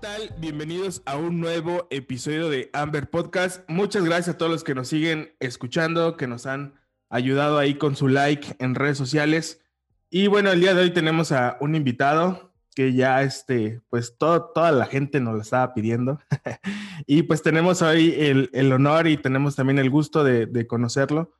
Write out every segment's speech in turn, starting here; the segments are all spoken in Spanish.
tal? Bienvenidos a un nuevo episodio de Amber Podcast. Muchas gracias a todos los que nos siguen escuchando, que nos han ayudado ahí con su like en redes sociales. Y bueno, el día de hoy tenemos a un invitado que ya, este, pues todo, toda la gente nos lo estaba pidiendo. y pues tenemos hoy el, honor y tenemos también el gusto de, conocerlo.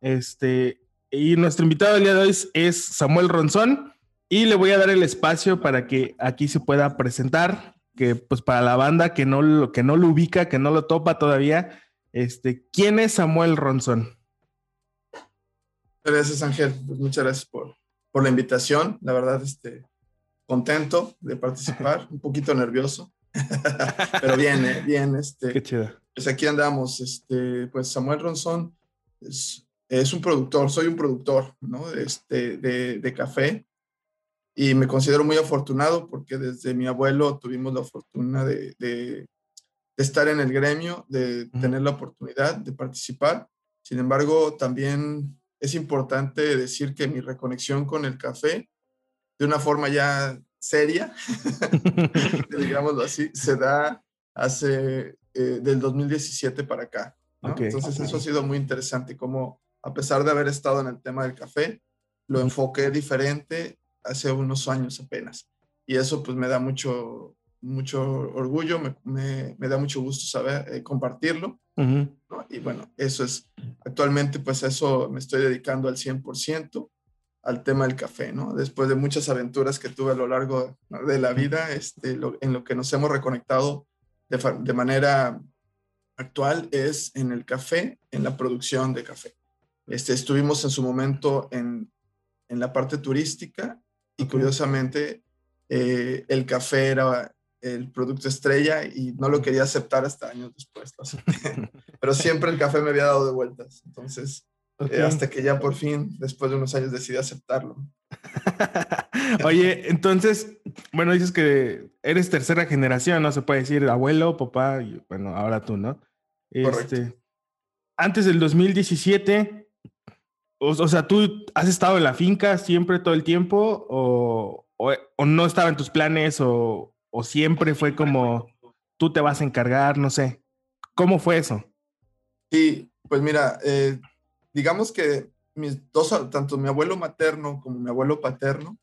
Este, y nuestro invitado el día de hoy es Samuel Ronzón y le voy a dar el espacio para que aquí se pueda presentar, que pues para la banda que no lo, que no lo ubica, que no lo topa todavía, este, ¿quién es Samuel Ronzón? Gracias Ángel, pues muchas gracias por, por la invitación, la verdad, este, contento de participar, un poquito nervioso, pero bien, eh, bien, este, Qué chido. Pues aquí andamos, este, pues Samuel Ronzón es, es un productor, soy un productor, ¿no? Este, de, de café, y me considero muy afortunado porque desde mi abuelo tuvimos la fortuna de, de, estar en el gremio, de tener la oportunidad de participar. Sin embargo, también es importante decir que mi reconexión con el café, de una forma ya seria, digámoslo así, se da hace eh, del 2017 para acá. Entonces eso ha sido muy interesante, como a pesar de haber estado en el tema del café, lo enfoqué diferente hace unos años apenas. Y eso pues me da mucho, mucho orgullo, me, me, da mucho gusto saber eh, compartirlo. Y bueno, eso es, actualmente pues eso me estoy dedicando al 100% al tema del café, ¿no? Después de muchas aventuras que tuve a lo largo de la vida, este, en lo que nos hemos reconectado de, de manera actual es en el café, en la producción de café. Este, estuvimos en su momento en, en la parte turística y curiosamente eh, el café era el producto estrella y no lo quería aceptar hasta años después. Pero siempre el café me había dado de vueltas. Entonces, eh, hasta que ya por fin, después de unos años, decidí aceptarlo. Oye, entonces, bueno, dices que eres tercera generación, ¿no? Se puede decir abuelo, papá, y bueno, ahora tú, ¿no? Correcto. Este, antes del 2017, o, sea, ¿tú has estado en la finca siempre todo el tiempo o, no estaba en tus planes o, siempre fue como tú te vas a encargar, no sé? ¿Cómo fue eso? Sí, pues mira, eh, digamos que mis dos, tanto mi abuelo materno como mi abuelo paterno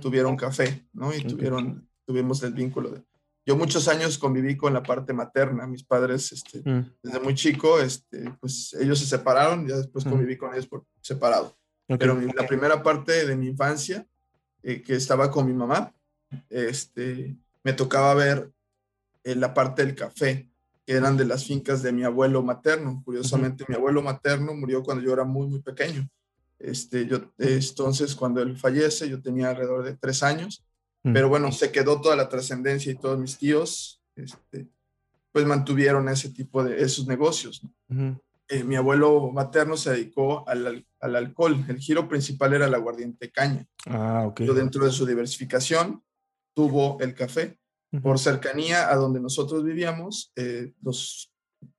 tuvieron café, ¿no? Y tuvieron, tuvimos el vínculo de, yo muchos años conviví con la parte materna, mis padres, este, mm. desde muy chico, este, pues ellos se separaron, ya después mm. conviví con ellos por separado. Pero la primera parte de mi infancia, eh, que estaba con mi mamá, este, me tocaba ver eh, la parte del café, que eran de las fincas de mi abuelo materno. Curiosamente, mi abuelo materno murió cuando yo era muy, muy pequeño. Este, yo, entonces, cuando él fallece, yo tenía alrededor de tres años pero bueno, se quedó toda la trascendencia y todos mis tíos, este, pues mantuvieron ese tipo de esos negocios. Eh, mi abuelo materno se dedicó al, al, alcohol. El giro principal era la aguardiente caña. Ah. Pero dentro de su diversificación tuvo el café. Por cercanía a donde nosotros vivíamos, eh, los,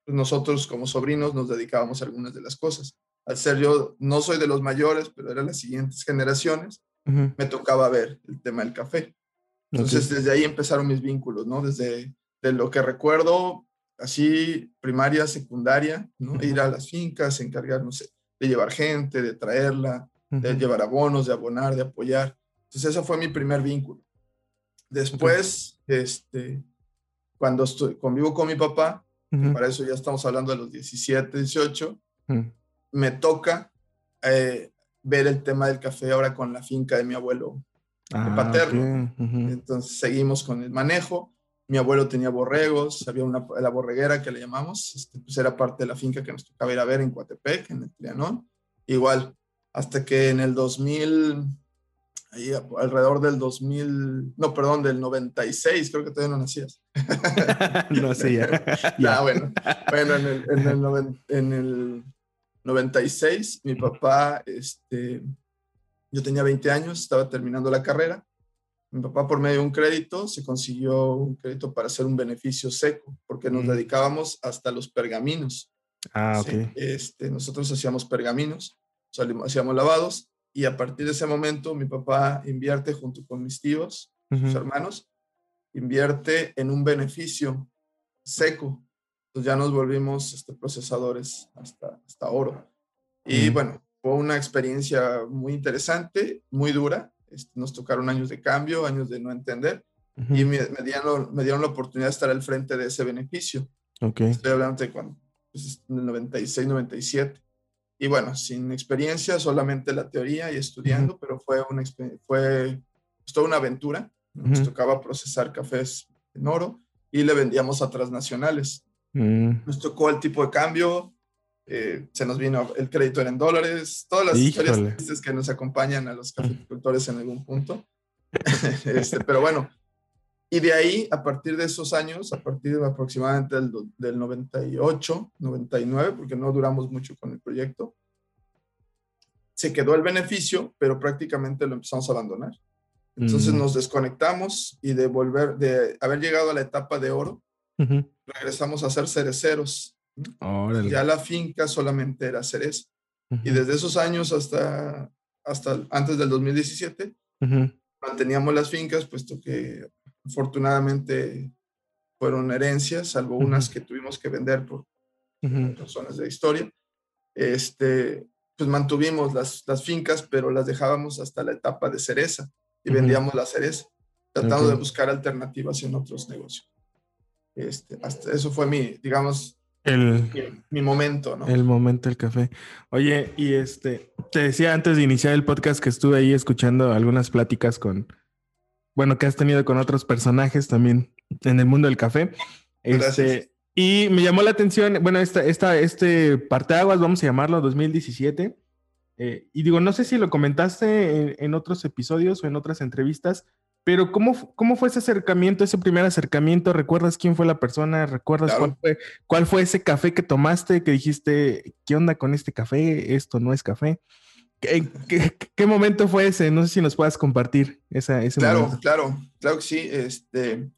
nosotros como sobrinos nos dedicábamos a algunas de las cosas. Al ser yo, no soy de los mayores, pero eran las siguientes generaciones, me tocaba ver el tema del café. Entonces, desde ahí empezaron mis vínculos, ¿no? Desde de lo que recuerdo, así, primaria, secundaria, ¿no? Ir a las fincas, encargarnos de llevar gente, de traerla, de llevar abonos, de abonar, de apoyar. Entonces, ese fue mi primer vínculo. Después, este, cuando estoy, convivo con mi papá, para eso ya estamos hablando de los 17, 18, me toca eh, ver el tema del café ahora con la finca de mi abuelo ah, paterno. Entonces seguimos con el manejo. Mi abuelo tenía borregos, había una, la borreguera que le llamamos, este, pues era parte de la finca que nos tocaba ir a ver en Coatepec, en el Trianón. Igual, hasta que en el 2000, ahí alrededor del 2000, no, perdón, del 96, creo que todavía no nacías. no sé ya. ya. bueno, bueno, en el, en el, en el 96, mi papá, este, yo tenía 20 años, estaba terminando la carrera. Mi papá, por medio de un crédito, se consiguió un crédito para hacer un beneficio seco, porque nos mm. dedicábamos hasta los pergaminos. Ah, ok. Este, nosotros hacíamos pergaminos, hacíamos lavados, y a partir de ese momento mi papá invierte junto con mis tíos, sus hermanos, invierte en un beneficio seco. Entonces ya nos volvimos este, procesadores hasta, hasta oro. Y bueno, fue una experiencia muy interesante, muy dura. Este, nos tocaron años de cambio, años de no entender. Y me, dieron, me, dieron, la oportunidad de estar al frente de ese beneficio. Okay. Estoy hablando de cuando, pues, en el 96, 97. Y bueno, sin experiencia, solamente la teoría y estudiando, pero fue una, fue pues, toda una aventura. Nos tocaba procesar cafés en oro y le vendíamos a transnacionales. Mm. Nos tocó el tipo de cambio, eh, se nos vino el crédito en dólares, todas las historias que nos acompañan a los cafeticultores en algún punto. este, pero bueno, y de ahí, a partir de esos años, a partir de aproximadamente del, del 98, 99, porque no duramos mucho con el proyecto, se quedó el beneficio, pero prácticamente lo empezamos a abandonar. Entonces mm. nos desconectamos y de volver, de haber llegado a la etapa de oro, regresamos a ser cereceros. Ya la finca solamente era cereza. Y desde esos años hasta, hasta antes del 2017, manteníamos las fincas, puesto que afortunadamente fueron herencias, salvo unas que tuvimos que vender por razones de historia. Este, pues mantuvimos las, las fincas, pero las dejábamos hasta la etapa de cereza y vendíamos la cereza, tratando de buscar alternativas en otros negocios. Este, hasta eso fue mi, digamos, el, mi, momento, ¿no? El momento del café. Oye, y este, te decía antes de iniciar el podcast que estuve ahí escuchando algunas pláticas con, bueno, que has tenido con otros personajes también en el mundo del café. Este, y me llamó la atención, bueno, esta, esta, este parteaguas, vamos a llamarlo 2017. Eh, y digo, no sé si lo comentaste en, otros episodios o en otras entrevistas, pero ¿cómo, ¿cómo fue ese acercamiento, ese primer acercamiento? ¿Recuerdas quién fue la persona? ¿Recuerdas cuál, fue, cuál fue ese café que tomaste que dijiste, ¿qué onda con este café? Esto no es café. ¿Qué, qué, momento fue ese? No sé si nos puedas compartir esa, ese claro, momento. Claro, claro que sí. Este,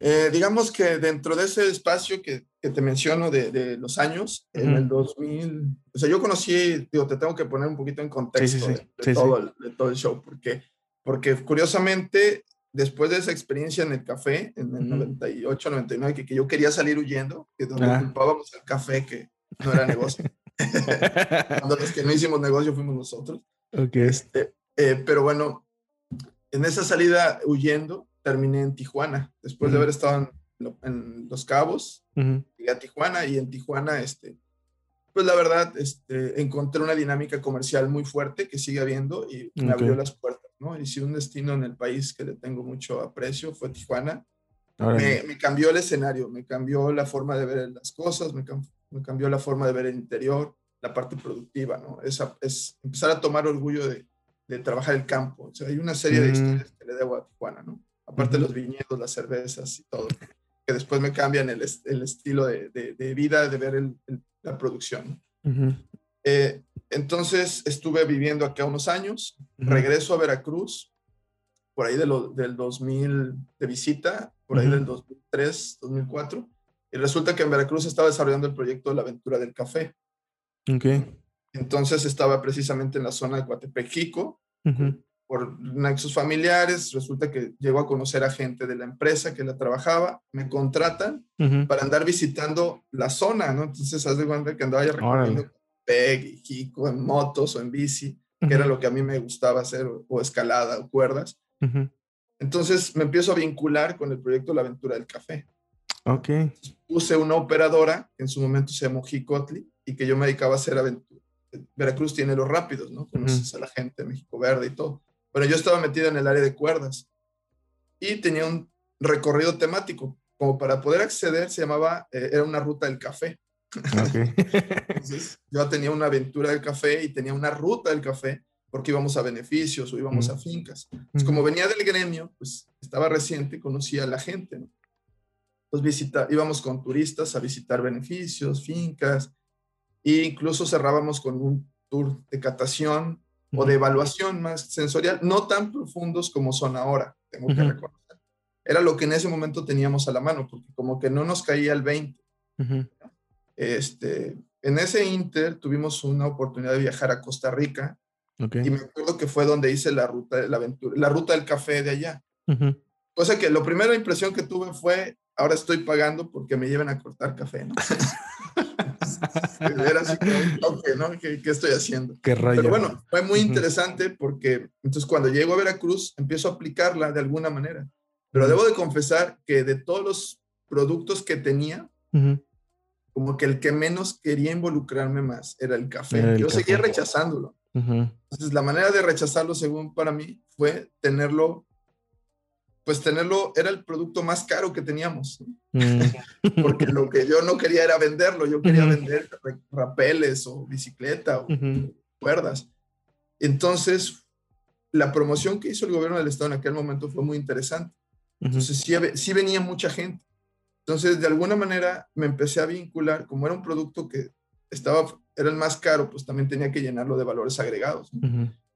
eh, digamos que dentro de ese espacio que, que te menciono de, de los años, en el 2000, o sea, yo conocí, digo, te tengo que poner un poquito en contexto de, todo el, de, todo el, show, porque, porque curiosamente, después de esa experiencia en el café, en el 98, 99, que, que, yo quería salir huyendo, que donde ah. culpábamos al café que no era negocio. Cuando los que no hicimos negocio fuimos nosotros. Okay. Este, eh, pero bueno, en esa salida huyendo, terminé en Tijuana, después de haber estado en, Los Cabos, llegué a Tijuana y en Tijuana, este, pues la verdad, este, encontré una dinámica comercial muy fuerte que sigue habiendo y me abrió las puertas, ¿no? Y si un destino en el país que le tengo mucho aprecio fue Tijuana. Me, me, cambió el escenario, me cambió la forma de ver las cosas, me, me cambió la forma de ver el interior, la parte productiva, ¿no? Es, es empezar a tomar orgullo de, de, trabajar el campo. O sea, hay una serie de mm. historias que le debo a Tijuana, ¿no? Aparte de los viñedos, las cervezas y todo, que después me cambian el, el estilo de, de, vida, de ver el, la producción. eh, entonces estuve viviendo acá unos años, regreso a Veracruz, por ahí de lo, del 2000 de visita, por ahí del 2003, 2004, y resulta que en Veracruz estaba desarrollando el proyecto de la aventura del café. Ok. Entonces estaba precisamente en la zona de Coatepejico, por nexos familiares, resulta que llego a conocer a gente de la empresa que la trabajaba, me contratan para andar visitando la zona, ¿no? Entonces, haz de cuenta que andaba ya recorriendo PEG y Jico en motos o en bici, que era lo que a mí me gustaba hacer, o, escalada o cuerdas. Entonces, me empiezo a vincular con el proyecto La Aventura del Café. Ok. Puse una operadora, que en su momento se llamó Jicotli, y que yo me dedicaba a hacer aventura. Veracruz tiene los rápidos, ¿no? Conoces a la gente, México Verde y todo. Bueno, yo estaba metido en el área de cuerdas y tenía un recorrido temático. Como para poder acceder, se llamaba, eh, era una ruta del café. Okay. Entonces, yo tenía una aventura del café y tenía una ruta del café porque íbamos a beneficios o íbamos a fincas. Pues como venía del gremio, pues estaba reciente, conocía a la gente, ¿no? visita, íbamos con turistas a visitar beneficios, fincas, e incluso cerrábamos con un tour de catación o de evaluación más sensorial, no tan profundos como son ahora, tengo que reconocer. Era lo que en ese momento teníamos a la mano, porque como que no nos caía el 20. este, en ese inter tuvimos una oportunidad de viajar a Costa Rica y me acuerdo que fue donde hice la ruta, la aventura, la ruta del café de allá. Cosa que la primera impresión que tuve fue, ahora estoy pagando porque me lleven a cortar café, ¿no? Así ¿no? ¿Qué, ¿Qué, estoy haciendo? Qué rayo. Pero bueno, fue muy interesante porque entonces cuando llego a Veracruz empiezo a aplicarla de alguna manera. Pero debo de confesar que de todos los productos que tenía, como que el que menos quería involucrarme más era el café. El Yo café. seguía rechazándolo. Entonces la manera de rechazarlo, según para mí, fue tenerlo pues tenerlo era el producto más caro que teníamos. Mm. Porque lo que yo no quería era venderlo, yo quería vender rapeles o bicicleta o cuerdas. Entonces, la promoción que hizo el gobierno del estado en aquel momento fue muy interesante. Entonces, sí, sí, venía mucha gente. Entonces, de alguna manera me empecé a vincular, como era un producto que estaba, era el más caro, pues también tenía que llenarlo de valores agregados.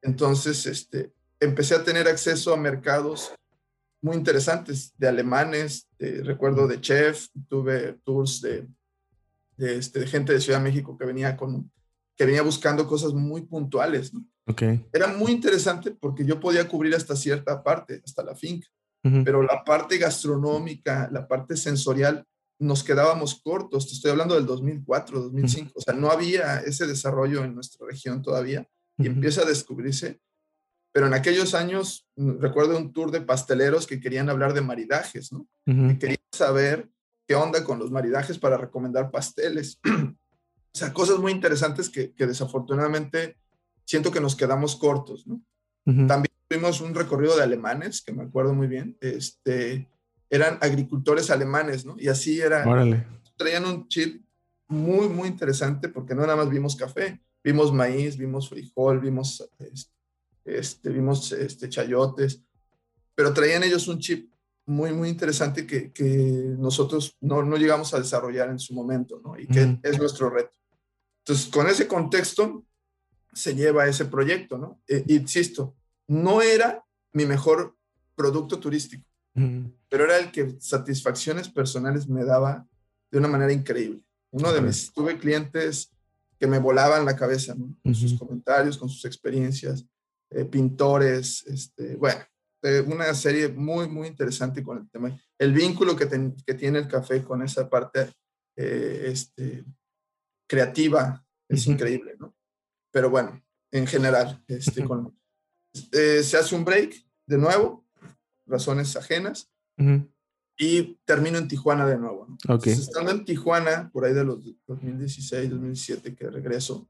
Entonces, este, empecé a tener acceso a mercados muy interesantes de alemanes, recuerdo de chef, tuve tours de, de, este, de, gente de Ciudad de México que venía, con, que venía buscando cosas muy puntuales. ¿no? Okay. Era muy interesante porque yo podía cubrir hasta cierta parte, hasta la finca, uh -huh. pero la parte gastronómica, la parte sensorial, nos quedábamos cortos. Te estoy hablando del 2004, 2005, uh -huh. o sea, no había ese desarrollo en nuestra región todavía y uh -huh. empieza a descubrirse pero en aquellos años mm, recuerdo un tour de pasteleros que querían hablar de maridajes, ¿no? Uh -huh. Que querían saber qué onda con los maridajes para recomendar pasteles. o sea, cosas muy interesantes que, que, desafortunadamente siento que nos quedamos cortos, ¿no? Uh -huh. También tuvimos un recorrido de alemanes, que me acuerdo muy bien, este, eran agricultores alemanes, ¿no? Y así era, Órale. traían un chip muy, muy interesante porque no nada más vimos café, vimos maíz, vimos frijol, vimos este, este, vimos este, chayotes, pero traían ellos un chip muy, muy interesante que, que nosotros no, no, llegamos a desarrollar en su momento, ¿no? Y que mm. es nuestro reto. Entonces, con ese contexto se lleva ese proyecto, ¿no? E, insisto, no era mi mejor producto turístico, mm. pero era el que satisfacciones personales me daba de una manera increíble. Uno de mis, tuve clientes que me volaban la cabeza, ¿no? Con sus comentarios, con sus experiencias eh, pintores, este, bueno, eh, una serie muy, muy interesante con el tema. El vínculo que, ten, que tiene el café con esa parte eh, este, creativa es uh -huh. increíble, ¿no? Pero bueno, en general, este, con, se hace un break de nuevo, razones ajenas, uh -huh. y termino en Tijuana de nuevo. ¿no? Okay. Entonces, estando en Tijuana, por ahí de los 2016, 2017 que regreso,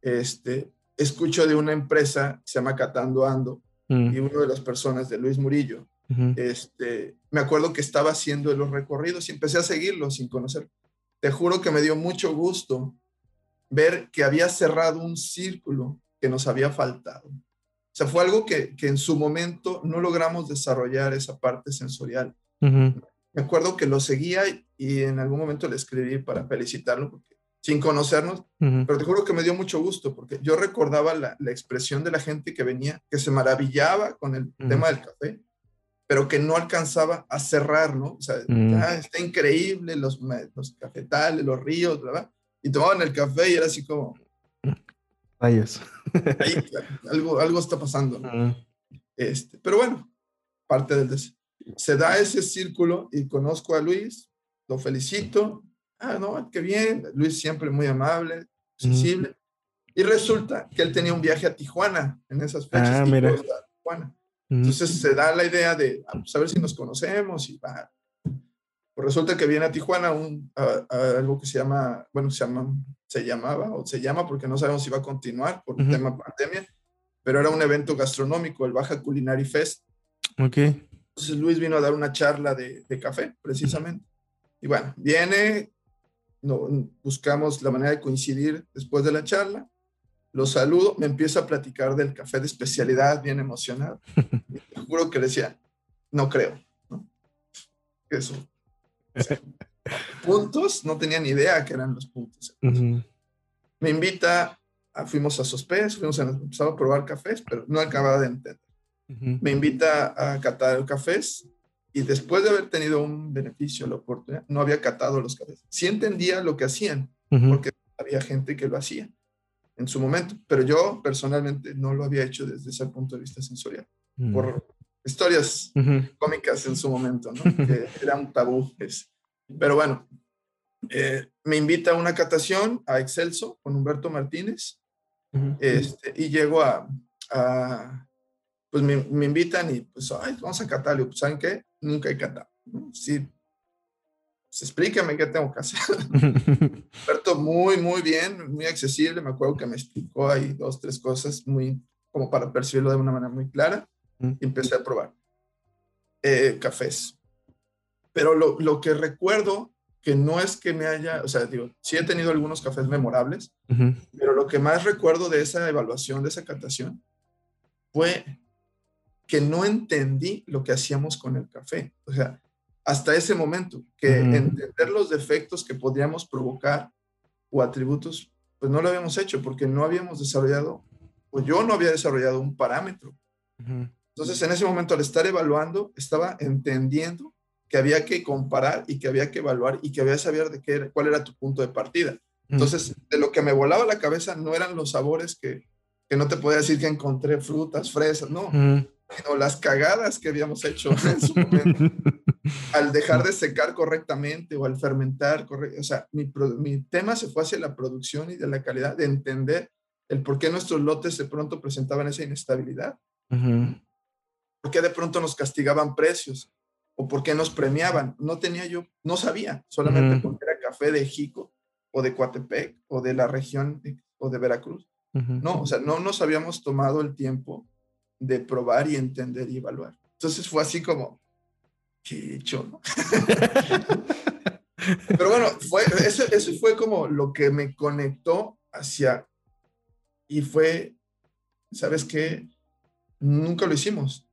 este, escucho de una empresa que se llama Catando Ando mm. y una de las personas de Luis Murillo. Uh -huh. este, me acuerdo que estaba haciendo los recorridos y empecé a seguirlo sin conocer. Te juro que me dio mucho gusto ver que había cerrado un círculo que nos había faltado. O sea, fue algo que, que en su momento no logramos desarrollar esa parte sensorial. Uh -huh. Me acuerdo que lo seguía y en algún momento le escribí para felicitarlo porque sin conocernos, uh -huh. pero te juro que me dio mucho gusto porque yo recordaba la, la, expresión de la gente que venía, que se maravillaba con el uh -huh. tema del café, pero que no alcanzaba a cerrar, ¿no? O sea, uh -huh. ah, está increíble, los, los cafetales, los ríos, ¿verdad? Y tomaban el café y era así como... Rayos. Ahí, algo, algo está pasando, ¿no? Este, pero bueno, parte del... Se da ese círculo y conozco a Luis, lo felicito, ah, no, qué bien, Luis siempre muy amable, sensible. Mm. Y resulta que él tenía un viaje a Tijuana en esas fechas. Ah, mira. Tijuana. Mm. Entonces se da la idea de ah, pues, a ver si nos conocemos y va. Pues resulta que viene a Tijuana un, a, a algo que se llama, bueno, se, llama, se llamaba o se llama porque no sabemos si va a continuar por el uh -huh. tema pandemia, pero era un evento gastronómico, el Baja Culinary Fest. Ok. Entonces Luis vino a dar una charla de, de café, precisamente. Y bueno, viene, no, buscamos la manera de coincidir después de la charla. Lo saludo, me empieza a platicar del café de especialidad, bien emocionado. Te juro que le decía, no creo. ¿no? Eso. O sea, puntos, no tenía ni idea que eran los puntos. Uh -huh. Me invita, a, fuimos a Sospes, fuimos a, empezamos a probar cafés, pero no acababa de entender. Uh -huh. Me invita a catar cafés y después de haber tenido un beneficio, la oportunidad, no había catado los cafés. Sí entendía lo que hacían, uh -huh. porque había gente que lo hacía en su momento, pero yo personalmente no lo había hecho desde ese punto de vista sensorial, uh -huh. por historias cómicas en su momento, ¿no? que era un tabú. Pero bueno, eh, me invita a una catación a Excelso con Humberto Martínez este, y llego a, pues me, me, invitan y pues, ay, vamos a catar. pues, ¿saben qué? Nunca he catado. Sí, pues explícame qué tengo que hacer. Humberto muy, muy bien, muy accesible. Me acuerdo que me explicó ahí dos, tres cosas muy, como para percibirlo de una manera muy clara. Y empecé a probar eh, cafés. Pero lo, lo, que recuerdo, que no es que me haya, o sea, digo, sí he tenido algunos cafés memorables, pero lo que más recuerdo de esa evaluación, de esa captación, fue que no entendí lo que hacíamos con el café. O sea, hasta ese momento, que entender los defectos que podríamos provocar o atributos, pues no lo habíamos hecho porque no habíamos desarrollado, o yo no había desarrollado un parámetro. Entonces, en ese momento, al estar evaluando, estaba entendiendo que había que comparar y que había que evaluar y que había que saber de qué, cuál era tu punto de partida. Entonces, de lo que me volaba la cabeza no eran los sabores que, que no te podía decir que encontré frutas, fresas, no, sino las cagadas que habíamos hecho en su momento. al dejar de secar correctamente o al fermentar, o sea, mi, mi, tema se fue hacia la producción y de la calidad, de entender el por qué nuestros lotes de pronto presentaban esa inestabilidad, por qué de pronto nos castigaban precios o por qué nos premiaban. No tenía yo, no sabía, solamente porque era café de Jico o de Coatepec o de la región o de Veracruz. No, o sea, no nos habíamos tomado el tiempo de probar y entender y evaluar. Entonces fue así como, ¿qué hecho? No? Pero bueno, fue, eso, eso fue como lo que me conectó hacia, y fue, ¿sabes qué? Nunca lo hicimos.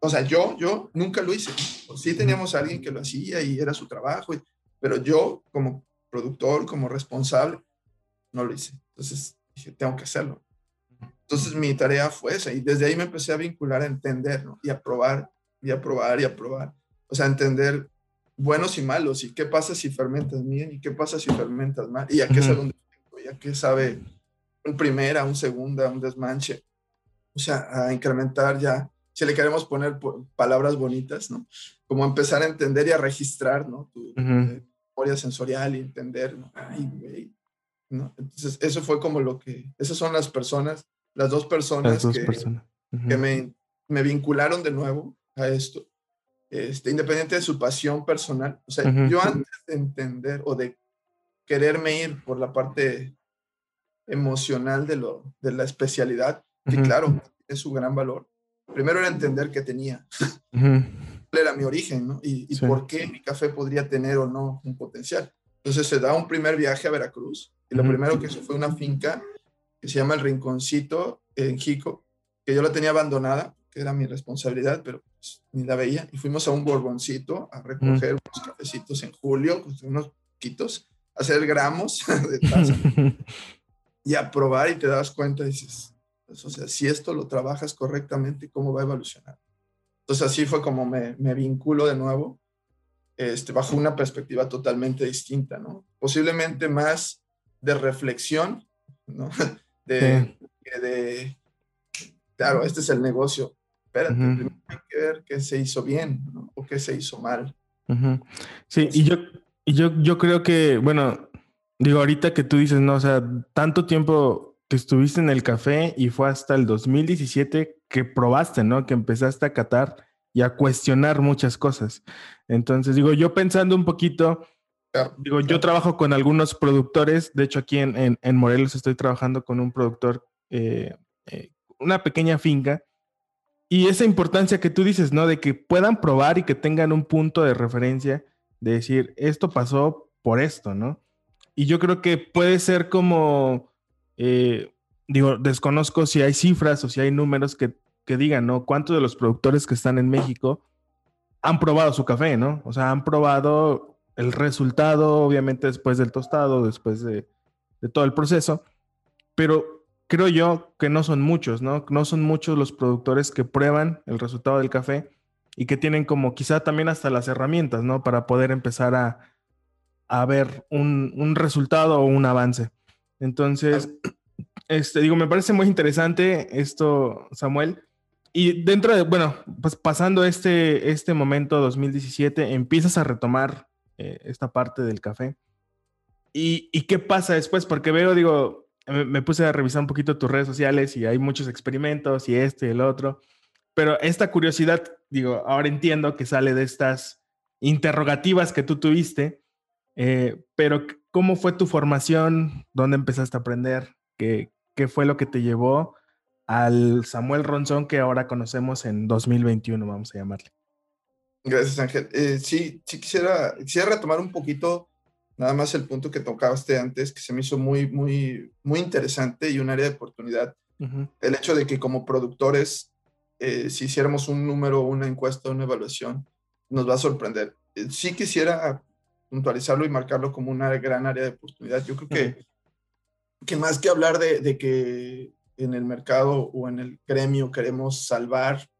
O sea, yo, yo nunca lo hice. Sí teníamos a alguien que lo hacía y era su trabajo, pero yo como productor, como responsable, no lo hice. Entonces dije, tengo que hacerlo. Entonces mi tarea fue esa y desde ahí me empecé a vincular a entender ¿no? y a probar y a probar y a probar. O sea, entender buenos y malos y qué pasa si fermentas bien y qué pasa si fermentas mal y a qué sabe un y a qué sabe un primera, un segunda, un desmanche. O sea, a incrementar ya, si le queremos poner palabras bonitas, ¿no? Como empezar a entender y a registrar, ¿no? Tu, memoria sensorial y entender, ¿no? Ay, ¿no? Entonces, eso fue como lo que, esas son las personas, las dos personas, que, que me, me vincularon de nuevo a esto, este, independiente de su pasión personal. O sea, yo antes de entender o de quererme ir por la parte emocional de, lo, de la especialidad, que claro, es su gran valor. Primero era entender qué tenía, cuál era mi origen, ¿no? Y, por qué mi café podría tener o no un potencial. Entonces se da un primer viaje a Veracruz y lo primero que hizo fue una finca que se llama El Rinconcito en Jico, que yo la tenía abandonada que era mi responsabilidad, pero pues, ni la veía. Y fuimos a un borboncito a recoger unos cafecitos en julio, pues, unos quitos, a hacer gramos de taza y a probar y te das cuenta y dices, pues, o sea, si esto lo trabajas correctamente, ¿cómo va a evolucionar? Entonces así fue como me, me vinculo de nuevo, este, bajo una perspectiva totalmente distinta, ¿no? Posiblemente más de reflexión, ¿no? De, de, claro, este es el negocio, espérate, hay que ver qué se hizo bien o qué se hizo mal. Sí, y yo, y yo, yo creo que, bueno, digo, ahorita que tú dices, no, o sea, tanto tiempo que estuviste en el café y fue hasta el 2017 que probaste, ¿no? Que empezaste a catar y a cuestionar muchas cosas. Entonces, digo, yo pensando un poquito, digo, yo trabajo con algunos productores, de hecho aquí en, en, Morelos estoy trabajando con un productor, eh, eh, una pequeña finca, y esa importancia que tú dices, ¿no? De que puedan probar y que tengan un punto de referencia de decir, esto pasó por esto, ¿no? Y yo creo que puede ser como, eh, digo, desconozco si hay cifras o si hay números que, que digan, ¿no? ¿Cuántos de los productores que están en México han probado su café, ¿no? O sea, han probado el resultado, obviamente después del tostado, después de, de todo el proceso, pero creo yo que no son muchos, ¿no? No son muchos los productores que prueban el resultado del café y que tienen como quizá también hasta las herramientas, ¿no? Para poder empezar a, a ver un, un, resultado o un avance. Entonces, este, digo, me parece muy interesante esto, Samuel. y dentro de, bueno, pues pasando este, este momento 2017, empiezas a retomar eh, esta parte del café. ¿Y, ¿Y, qué pasa después? Porque veo, digo, me, me, puse a revisar un poquito tus redes sociales y hay muchos experimentos y este y el otro. Pero esta curiosidad, digo, ahora entiendo que sale de estas interrogativas que tú tuviste, eh, pero ¿cómo fue tu formación? ¿Dónde empezaste a aprender? ¿Qué, ¿Qué fue lo que te llevó al Samuel Ronzón que ahora conocemos en 2021, vamos a llamarle? Gracias, Ángel. Eh, sí, sí quisiera, quisiera retomar un poquito nada más el punto que tocaste antes, que se me hizo muy, muy, muy interesante y un área de oportunidad. El hecho de que como productores eh, si hiciéramos un número, una encuesta, una evaluación, nos va a sorprender. Eh, sí quisiera puntualizarlo y marcarlo como una gran área de oportunidad. Yo creo que, que más que hablar de, de, que en el mercado o en el gremio queremos salvar,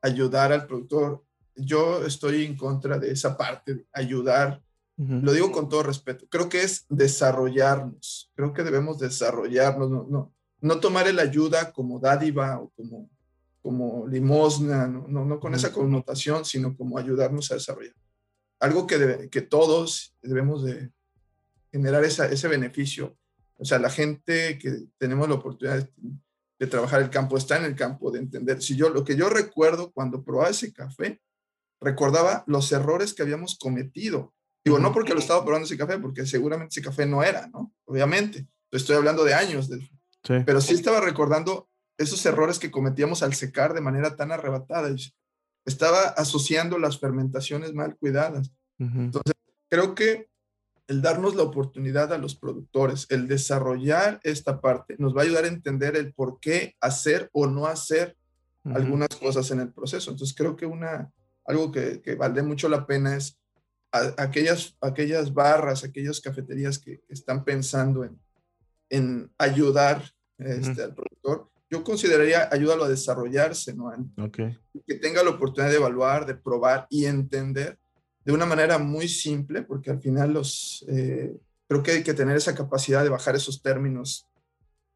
ayudar al productor, yo estoy en contra de esa parte, ayudar. Lo digo con todo respeto. Creo que es desarrollarnos. Creo que debemos desarrollarnos, no, no, no tomar el ayuda como dádiva o como como limosna, no, no, con esa connotación, sino como ayudarnos a desarrollar. Algo que, que todos debemos de generar esa, ese beneficio. O sea, la gente que tenemos la oportunidad de, trabajar el campo está en el campo, de entender. Si yo, lo que yo recuerdo cuando probaba ese café, recordaba los errores que habíamos cometido. Digo, no porque lo estaba probando ese café, porque seguramente ese café no era, ¿no? Obviamente. Estoy hablando de años. De, Pero sí estaba recordando esos errores que cometíamos al secar de manera tan arrebatada. Estaba asociando las fermentaciones mal cuidadas. Entonces, creo que el darnos la oportunidad a los productores, el desarrollar esta parte, nos va a ayudar a entender el por qué hacer o no hacer algunas cosas en el proceso. Entonces, creo que una, algo que, que vale mucho la pena es aquellas, aquellas barras, aquellas cafeterías que, están pensando en, en ayudar este, al productor, yo consideraría ayúdalo a desarrollarse, ¿no? Okay. Que tenga la oportunidad de evaluar, de probar y entender de una manera muy simple, porque al final los, eh, creo que hay que tener esa capacidad de bajar esos términos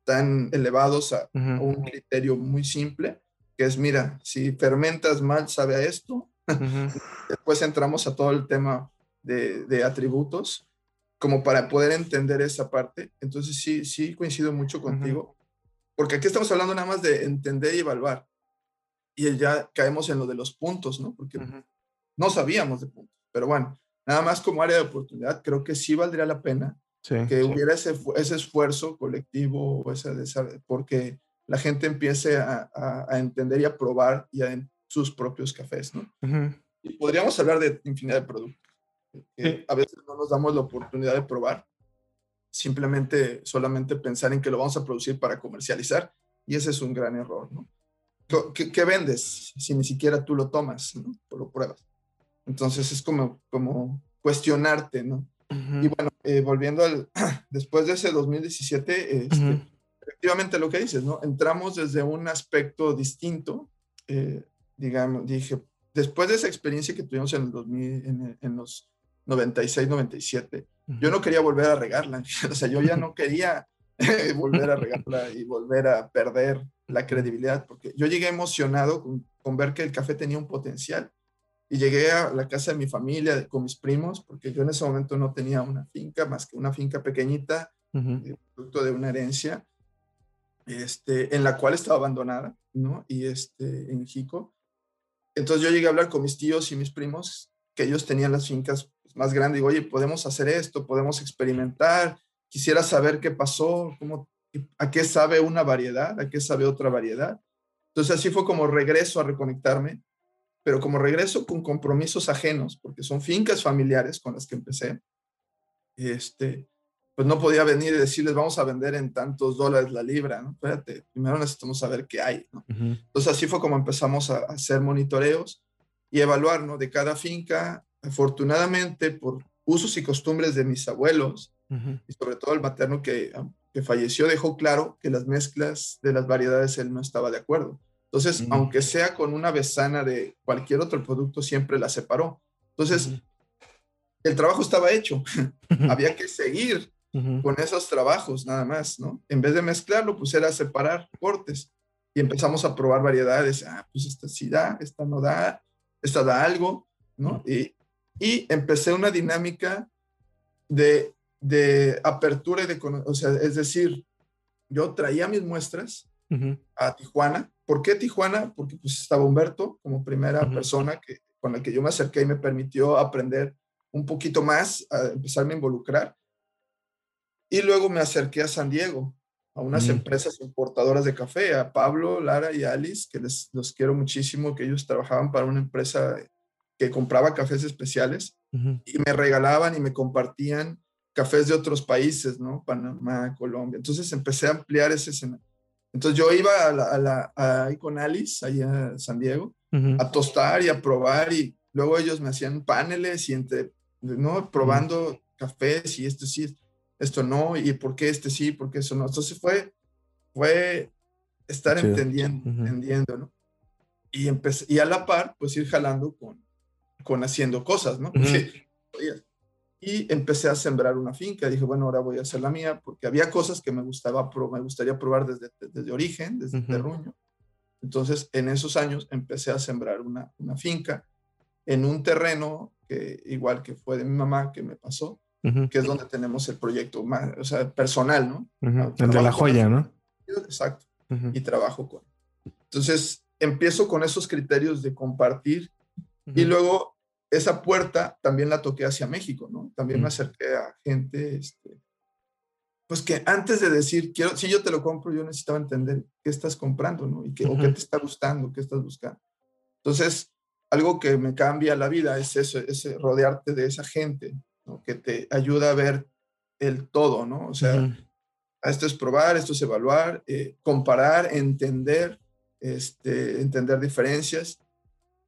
tan elevados a, un criterio muy simple, que es, mira, si fermentas mal, sabe a esto. Después entramos a todo el tema de, de, atributos, como para poder entender esa parte. Entonces, sí, sí coincido mucho contigo. Porque aquí estamos hablando nada más de entender y evaluar. Y ya caemos en lo de los puntos, ¿no? Porque no sabíamos de puntos. Pero bueno, nada más como área de oportunidad, creo que sí valdría la pena que hubiera ese, ese, esfuerzo colectivo, ese, porque la gente empiece a, a, entender y a probar ya en sus propios cafés, ¿no? Y podríamos hablar de infinidad de productos. a veces no nos damos la oportunidad de probar simplemente solamente pensar en que lo vamos a producir para comercializar y ese es un gran error, ¿no? ¿Qué, vendes si ni siquiera tú lo tomas, ¿no? O lo pruebas. Entonces es como, como cuestionarte, ¿no? Y bueno, eh, volviendo al, después de ese 2017, este, efectivamente lo que dices, ¿no? Entramos desde un aspecto distinto, eh, digamos, dije, después de esa experiencia que tuvimos en, el 2000, en, en los 96, 97, yo no quería volver a regarla, o sea, yo ya no quería volver a regarla y volver a perder la credibilidad, porque yo llegué emocionado con, con, ver que el café tenía un potencial y llegué a la casa de mi familia con mis primos, porque yo en ese momento no tenía una finca, más que una finca pequeñita, eh, producto de una herencia, este, en la cual estaba abandonada, ¿no? Y este, en Jico. Entonces yo llegué a hablar con mis tíos y mis primos, que ellos tenían las fincas más grande, digo, oye, podemos hacer esto, podemos experimentar, quisiera saber qué pasó, cómo, a qué sabe una variedad, a qué sabe otra variedad. Entonces así fue como regreso a reconectarme, pero como regreso con compromisos ajenos, porque son fincas familiares con las que empecé, este, pues no podía venir y decirles, vamos a vender en tantos dólares la libra, ¿no? Espérate, primero necesitamos saber qué hay, ¿no? Entonces así fue como empezamos a, hacer monitoreos y evaluar, ¿no? De cada finca, afortunadamente por usos y costumbres de mis abuelos, y sobre todo el materno que, que falleció, dejó claro que las mezclas de las variedades él no estaba de acuerdo. Entonces, aunque sea con una besana de cualquier otro producto, siempre la separó. Entonces, el trabajo estaba hecho. Había que seguir con esos trabajos nada más, ¿no? En vez de mezclarlo, pues era separar cortes. y empezamos a probar variedades. Ah, pues esta sí da, esta no da, esta da algo, ¿no? Y, y empecé una dinámica de, de apertura y de, o sea, es decir, yo traía mis muestras a Tijuana. ¿Por qué Tijuana? Porque pues estaba Humberto como primera persona que, con la que yo me acerqué y me permitió aprender un poquito más, a empezarme a involucrar. Y luego me acerqué a San Diego, a unas empresas importadoras de café, a Pablo, Lara y Alice, que les los quiero muchísimo, que ellos trabajaban para una empresa que compraba cafés especiales y me regalaban y me compartían cafés de otros países, ¿no? Panamá, Colombia. Entonces empecé a ampliar ese escenario. Entonces yo iba a, la, a, ahí con Alice, allá en San Diego, a tostar y a probar y luego ellos me hacían paneles y entre, ¿no? Probando cafés y esto sí, esto no, y por qué este sí, por qué eso no. Entonces fue, fue estar entendiendo, entendiendo, ¿no? Y, empecé, y a la par, pues ir jalando con, con haciendo cosas, ¿no? Y empecé a sembrar una finca. Dije, bueno, ahora voy a hacer la mía, porque había cosas que me, gustaba, me gustaría probar desde, desde origen, desde terruño. Entonces, en esos años empecé a sembrar una, una finca en un terreno que igual que fue de mi mamá que me pasó, que es donde tenemos el proyecto más, o sea, personal, ¿no? El de la joya, ¿no? Exacto. Y trabajo con. Entonces, empiezo con esos criterios de compartir y luego esa puerta también la toqué hacia México, ¿no? También me acerqué a gente, este, pues que antes de decir, quiero, si yo te lo compro, yo necesitaba entender qué estás comprando, ¿no? Y qué, o qué te está gustando, qué estás buscando. Entonces, algo que me cambia la vida es eso, es rodearte de esa gente, ¿no? Que te ayuda a ver el todo, ¿no? O sea, esto es probar, esto es evaluar, eh, comparar, entender, este, entender diferencias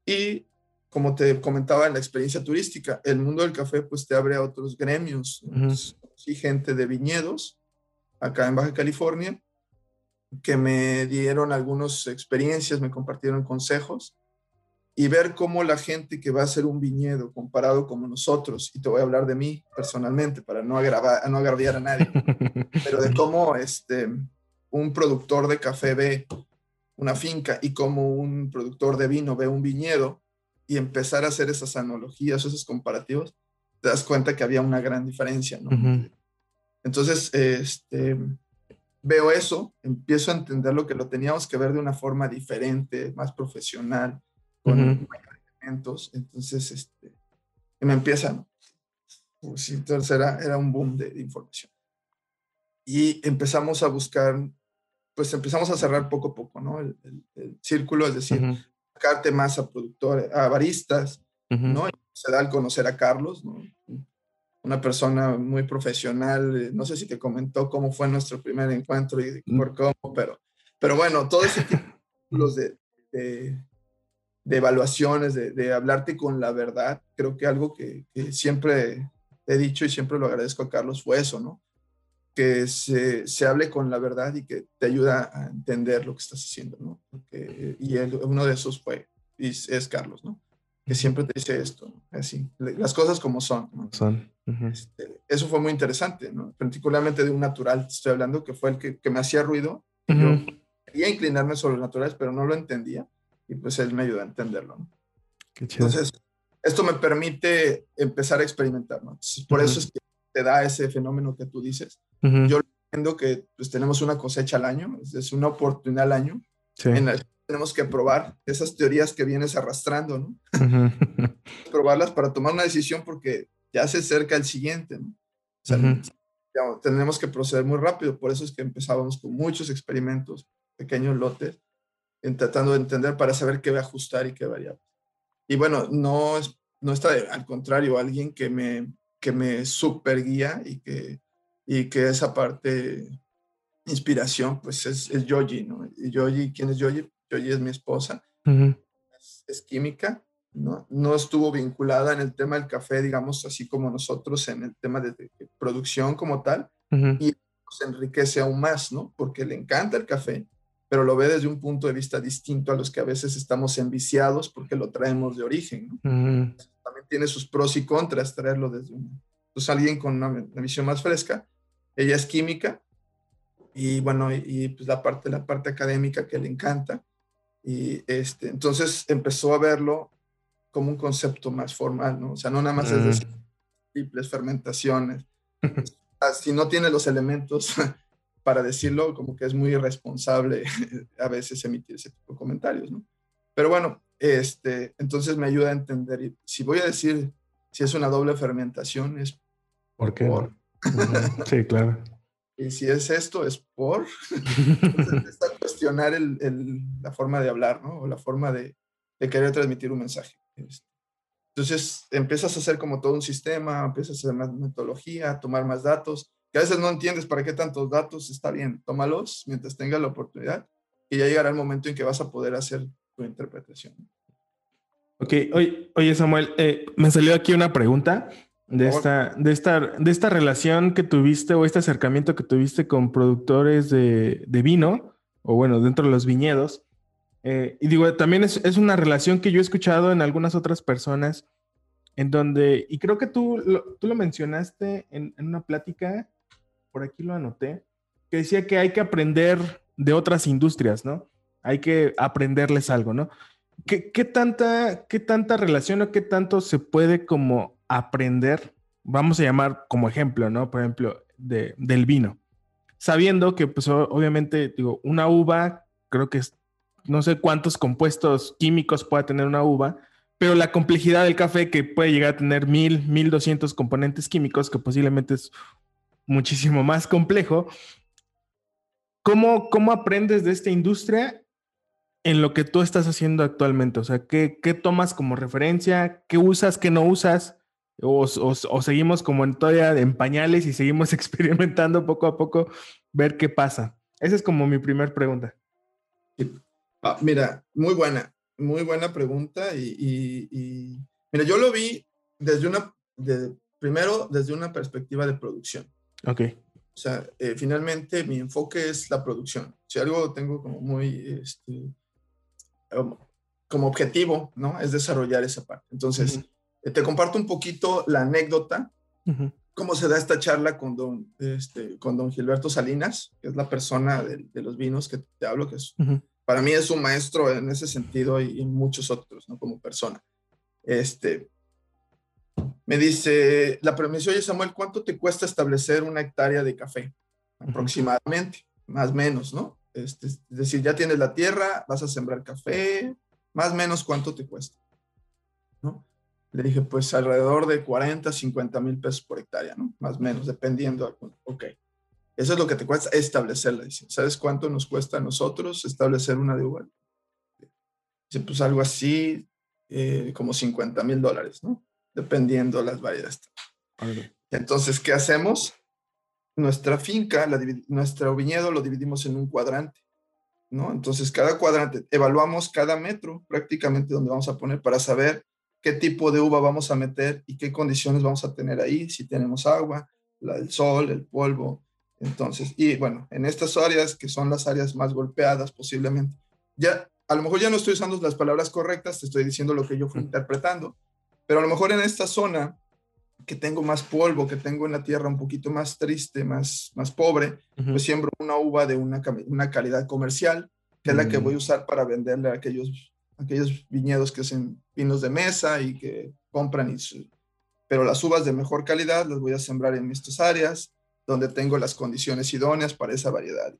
y como te comentaba en la experiencia turística, el mundo del café pues te abre a otros gremios. Sí, gente de viñedos acá en Baja California que me dieron algunas experiencias, me compartieron consejos y ver cómo la gente que va a hacer un viñedo comparado como nosotros, y te voy a hablar de mí personalmente para no, agravar, no agraviar a nadie, pero de cómo este, un productor de café ve una finca y cómo un productor de vino ve un viñedo, y empezar a hacer esas analogías, esos comparativos, te das cuenta que había una gran diferencia, ¿no? Entonces, este, veo eso, empiezo a entender lo que lo teníamos que ver de una forma diferente, más profesional, con elementos. Entonces, este, me empiezan, pues, entonces era, era un boom de, información. Y empezamos a buscar, pues empezamos a cerrar poco a poco, ¿no? El, círculo, es decir, sacarte más a productores, a baristas, ¿no? se da al conocer a Carlos, ¿no? Una persona muy profesional, eh, no sé si te comentó cómo fue nuestro primer encuentro y mm. por cómo, pero, pero bueno, todo ese tipo de, de, de evaluaciones, de, de, hablarte con la verdad, creo que algo que, que siempre he dicho y siempre lo agradezco a Carlos fue eso, ¿no? que se, se, hable con la verdad y que te ayuda a entender lo que estás haciendo, ¿no? y uno de esos fue, y es Carlos, ¿no? Que siempre te dice esto, así, las cosas como son. Son. Este, eso fue muy interesante, ¿no? Particularmente de un natural, estoy hablando, que fue el que, que me hacía ruido. Yo quería inclinarme sobre los naturales, pero no lo entendía. Y pues él me ayudó a entenderlo, ¿no? Qué chido. Entonces, esto me permite empezar a experimentar, ¿no? por eso es que te da ese fenómeno que tú dices yo entiendo que pues, tenemos una cosecha al año, es una oportunidad al año. En la que tenemos que probar esas teorías que vienes arrastrando, ¿no? Probarlas para tomar una decisión porque ya se acerca el siguiente, ¿no? O sea, tenemos que proceder muy rápido, por eso es que empezábamos con muchos experimentos, pequeños lotes, en tratando de entender para saber qué va a ajustar y qué variar. Y bueno, no, es, no está al contrario, alguien que me, que me super guía y que y que esa parte inspiración, pues es, es Yogi, ¿no? Y Yogi, ¿quién es Yogi? Yogi es mi esposa, es, química, ¿no? No estuvo vinculada en el tema del café, digamos, así como nosotros en el tema de, producción como tal, y se enriquece aún más, ¿no? Porque le encanta el café, pero lo ve desde un punto de vista distinto a los que a veces estamos enviciados porque lo traemos de origen, ¿no? También tiene sus pros y contras traerlo desde un... Pues alguien con una visión más fresca, ella es química y bueno, y, pues la parte, la parte académica que le encanta. Y este, entonces empezó a verlo como un concepto más formal, ¿no? O sea, no nada más es decir triples fermentaciones. si no tiene los elementos para decirlo, como que es muy irresponsable a veces emitir ese tipo de comentarios, ¿no? Pero bueno, este, entonces me ayuda a entender. Y si voy a decir si es una doble fermentación, es ¿Por qué? sí, claro. Y si es esto, es por. Entonces, cuestionar el, la forma de hablar, ¿no? O la forma de, de querer transmitir un mensaje. Este, entonces empiezas a hacer como todo un sistema, empiezas a hacer más metodología, tomar más datos, que a veces no entiendes para qué tantos datos, está bien, tómalos mientras tengas la oportunidad y ya llegará el momento en que vas a poder hacer tu interpretación. Ok, oye, oye Samuel, eh, me salió aquí una pregunta de esta, de, esta, de esta relación que tuviste o este acercamiento que tuviste con productores de, de vino, o bueno, dentro de los viñedos. Eh, y digo, también es, es, una relación que yo he escuchado en algunas otras personas, en donde, y creo que tú lo, tú lo mencionaste en, en una plática, por aquí lo anoté, que decía que hay que aprender de otras industrias, ¿no? Hay que aprenderles algo, ¿no? ¿Qué, tanta, ¿Qué tanta relación o qué tanto se puede como aprender, vamos a llamar como ejemplo, ¿no? Por ejemplo, de, del vino. Sabiendo que, pues, obviamente, digo, una uva, creo que es, no sé cuántos compuestos químicos pueda tener una uva, pero la complejidad del café que puede llegar a tener mil, mil doscientos componentes químicos, que posiblemente es muchísimo más complejo. ¿Cómo, ¿Cómo aprendes de esta industria en lo que tú estás haciendo actualmente? O sea, ¿qué, ¿qué, tomas como referencia? ¿Qué usas? ¿Qué no usas? O, o, seguimos como en todavía en pañales y seguimos experimentando poco a poco, ver qué pasa. Esa es como mi primera pregunta. Ah, mira, muy buena, muy buena pregunta. Y, mira, yo lo vi desde una, primero desde una perspectiva de producción. Ok. O sea, eh, finalmente mi enfoque es la producción. Si algo tengo como muy, este, como objetivo, ¿no? Es desarrollar esa parte. Entonces, eh, te comparto un poquito la anécdota, cómo se da esta charla con don, este, con don Gilberto Salinas, que es la persona de, los vinos que te hablo, que es, para mí es un maestro en ese sentido y, muchos otros, ¿no? Como persona. Este, me dice, la premisa, oye Samuel, ¿cuánto te cuesta establecer una hectárea de café? Aproximadamente, más o menos, ¿no? Este, es decir, ya tienes la tierra, vas a sembrar café, más o menos cuánto te cuesta, ¿no? Le dije, pues alrededor de 40, 50 mil pesos por hectárea, ¿no? Más o menos, dependiendo. Ok. Eso es lo que te cuesta establecerla. Dice, ¿sabes cuánto nos cuesta a nosotros establecer una de uva? Dice, pues algo así, eh, como 50 mil dólares, ¿no? Dependiendo las variedades. Entonces, ¿qué hacemos? Nuestra finca, nuestro viñedo lo dividimos en un cuadrante, ¿no? Entonces, cada cuadrante, evaluamos cada metro prácticamente donde vamos a poner para saber qué tipo de uva vamos a meter y qué condiciones vamos a tener ahí, si tenemos agua, la, el sol, el polvo. Entonces, y bueno, en estas áreas que son las áreas más golpeadas posiblemente, ya a lo mejor ya no estoy usando las palabras correctas, te estoy diciendo lo que yo fui interpretando, pero a lo mejor en esta zona que tengo más polvo, que tengo en la tierra un poquito más triste, más, más pobre, pues siembro una uva de una, una calidad comercial, que es la que mm. voy a usar para venderle a aquellos aquellos viñedos que hacen vinos de mesa y que compran, y, pero las uvas de mejor calidad las voy a sembrar en estas áreas donde tengo las condiciones idóneas para esa variedad.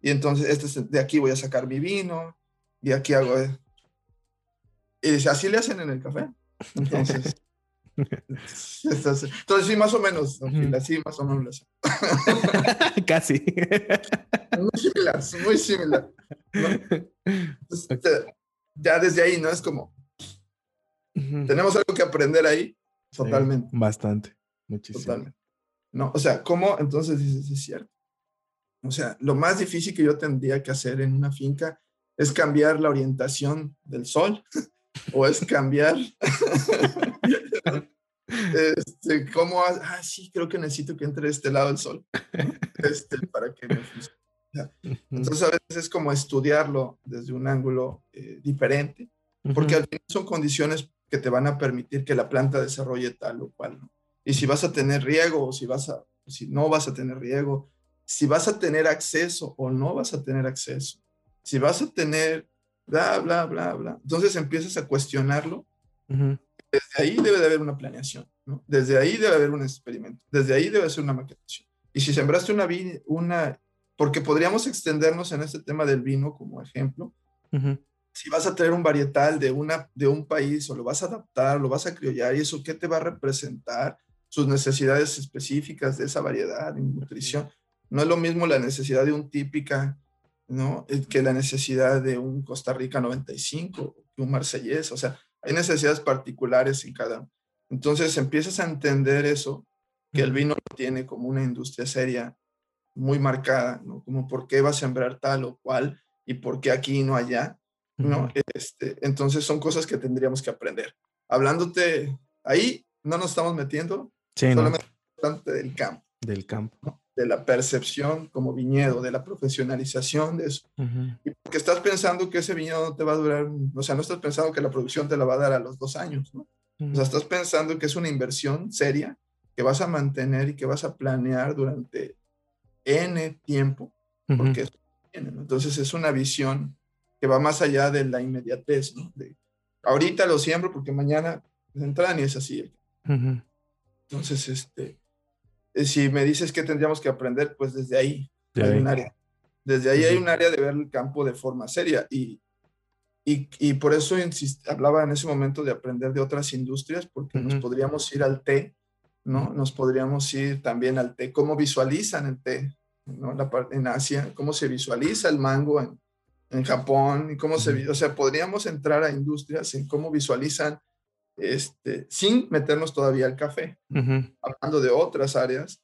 Y entonces este, de aquí voy a sacar mi vino y aquí hago... Eh, y dice, así le hacen en el café. Entonces... Entonces, sí, más o menos, así más o menos. Casi. Muy similar, muy similar. Entonces, ya desde ahí, ¿no? Es como, tenemos algo que aprender ahí, totalmente. bastante, muchísimo. Totalmente. No, o sea, ¿cómo entonces dices, es cierto? O sea, lo más difícil que yo tendría que hacer en una finca es cambiar la orientación del sol o es cambiar este, cómo, ah, sí, creo que necesito que entre de este lado el sol este, para que me funcione. Entonces a veces es como estudiarlo desde un ángulo eh, diferente, porque al final son condiciones que te van a permitir que la planta desarrolle tal o cual. ¿no? Y si vas a tener riego o si, vas a, si no vas a tener riego, si vas a tener acceso o no vas a tener acceso, si vas a tener bla, bla, bla, bla. Entonces empiezas a cuestionarlo. Desde ahí debe de haber una planeación, ¿no? Desde ahí debe haber un experimento, desde ahí debe ser una maquetación. Y si sembraste una, una, porque podríamos extendernos en este tema del vino como ejemplo, si vas a tener un varietal de, una, de un país o lo vas a adaptar, lo vas a criollar, y eso qué te va a representar, sus necesidades específicas de esa variedad en nutrición. No es lo mismo la necesidad de un típica, ¿no? Que la necesidad de un Costa Rica 95, que un marsellés, o sea, hay necesidades particulares en cada. Entonces empiezas a entender eso, que el vino lo tiene como una industria seria muy marcada, ¿no? Como por qué va a sembrar tal o cual y por qué aquí y no allá, ¿no? Este, entonces son cosas que tendríamos que aprender. Hablándote, ahí no nos estamos metiendo, sí, solamente del campo. Del campo. De la percepción como viñedo, de la profesionalización de eso. Y porque estás pensando que ese viñedo no te va a durar, o sea, no estás pensando que la producción te la va a dar a los dos años, ¿no? O sea, estás pensando que es una inversión seria que vas a mantener y que vas a planear durante N tiempo, porque entonces es una visión que va más allá de la inmediatez, ¿no? De, ahorita lo siembro porque mañana entran y es así. Entonces, este, si me dices que tendríamos que aprender, pues desde ahí hay un área. Desde ahí hay un área de ver el campo de forma seria y, y, y por eso hablaba en ese momento de aprender de otras industrias, porque nos podríamos ir al té, ¿no? Nos podríamos ir también al té, cómo visualizan el té, ¿no? La, en Asia, cómo se visualiza el mango en, en Japón, y cómo se, o sea, podríamos entrar a industrias en cómo visualizan este, sin meternos todavía al café, hablando de otras áreas,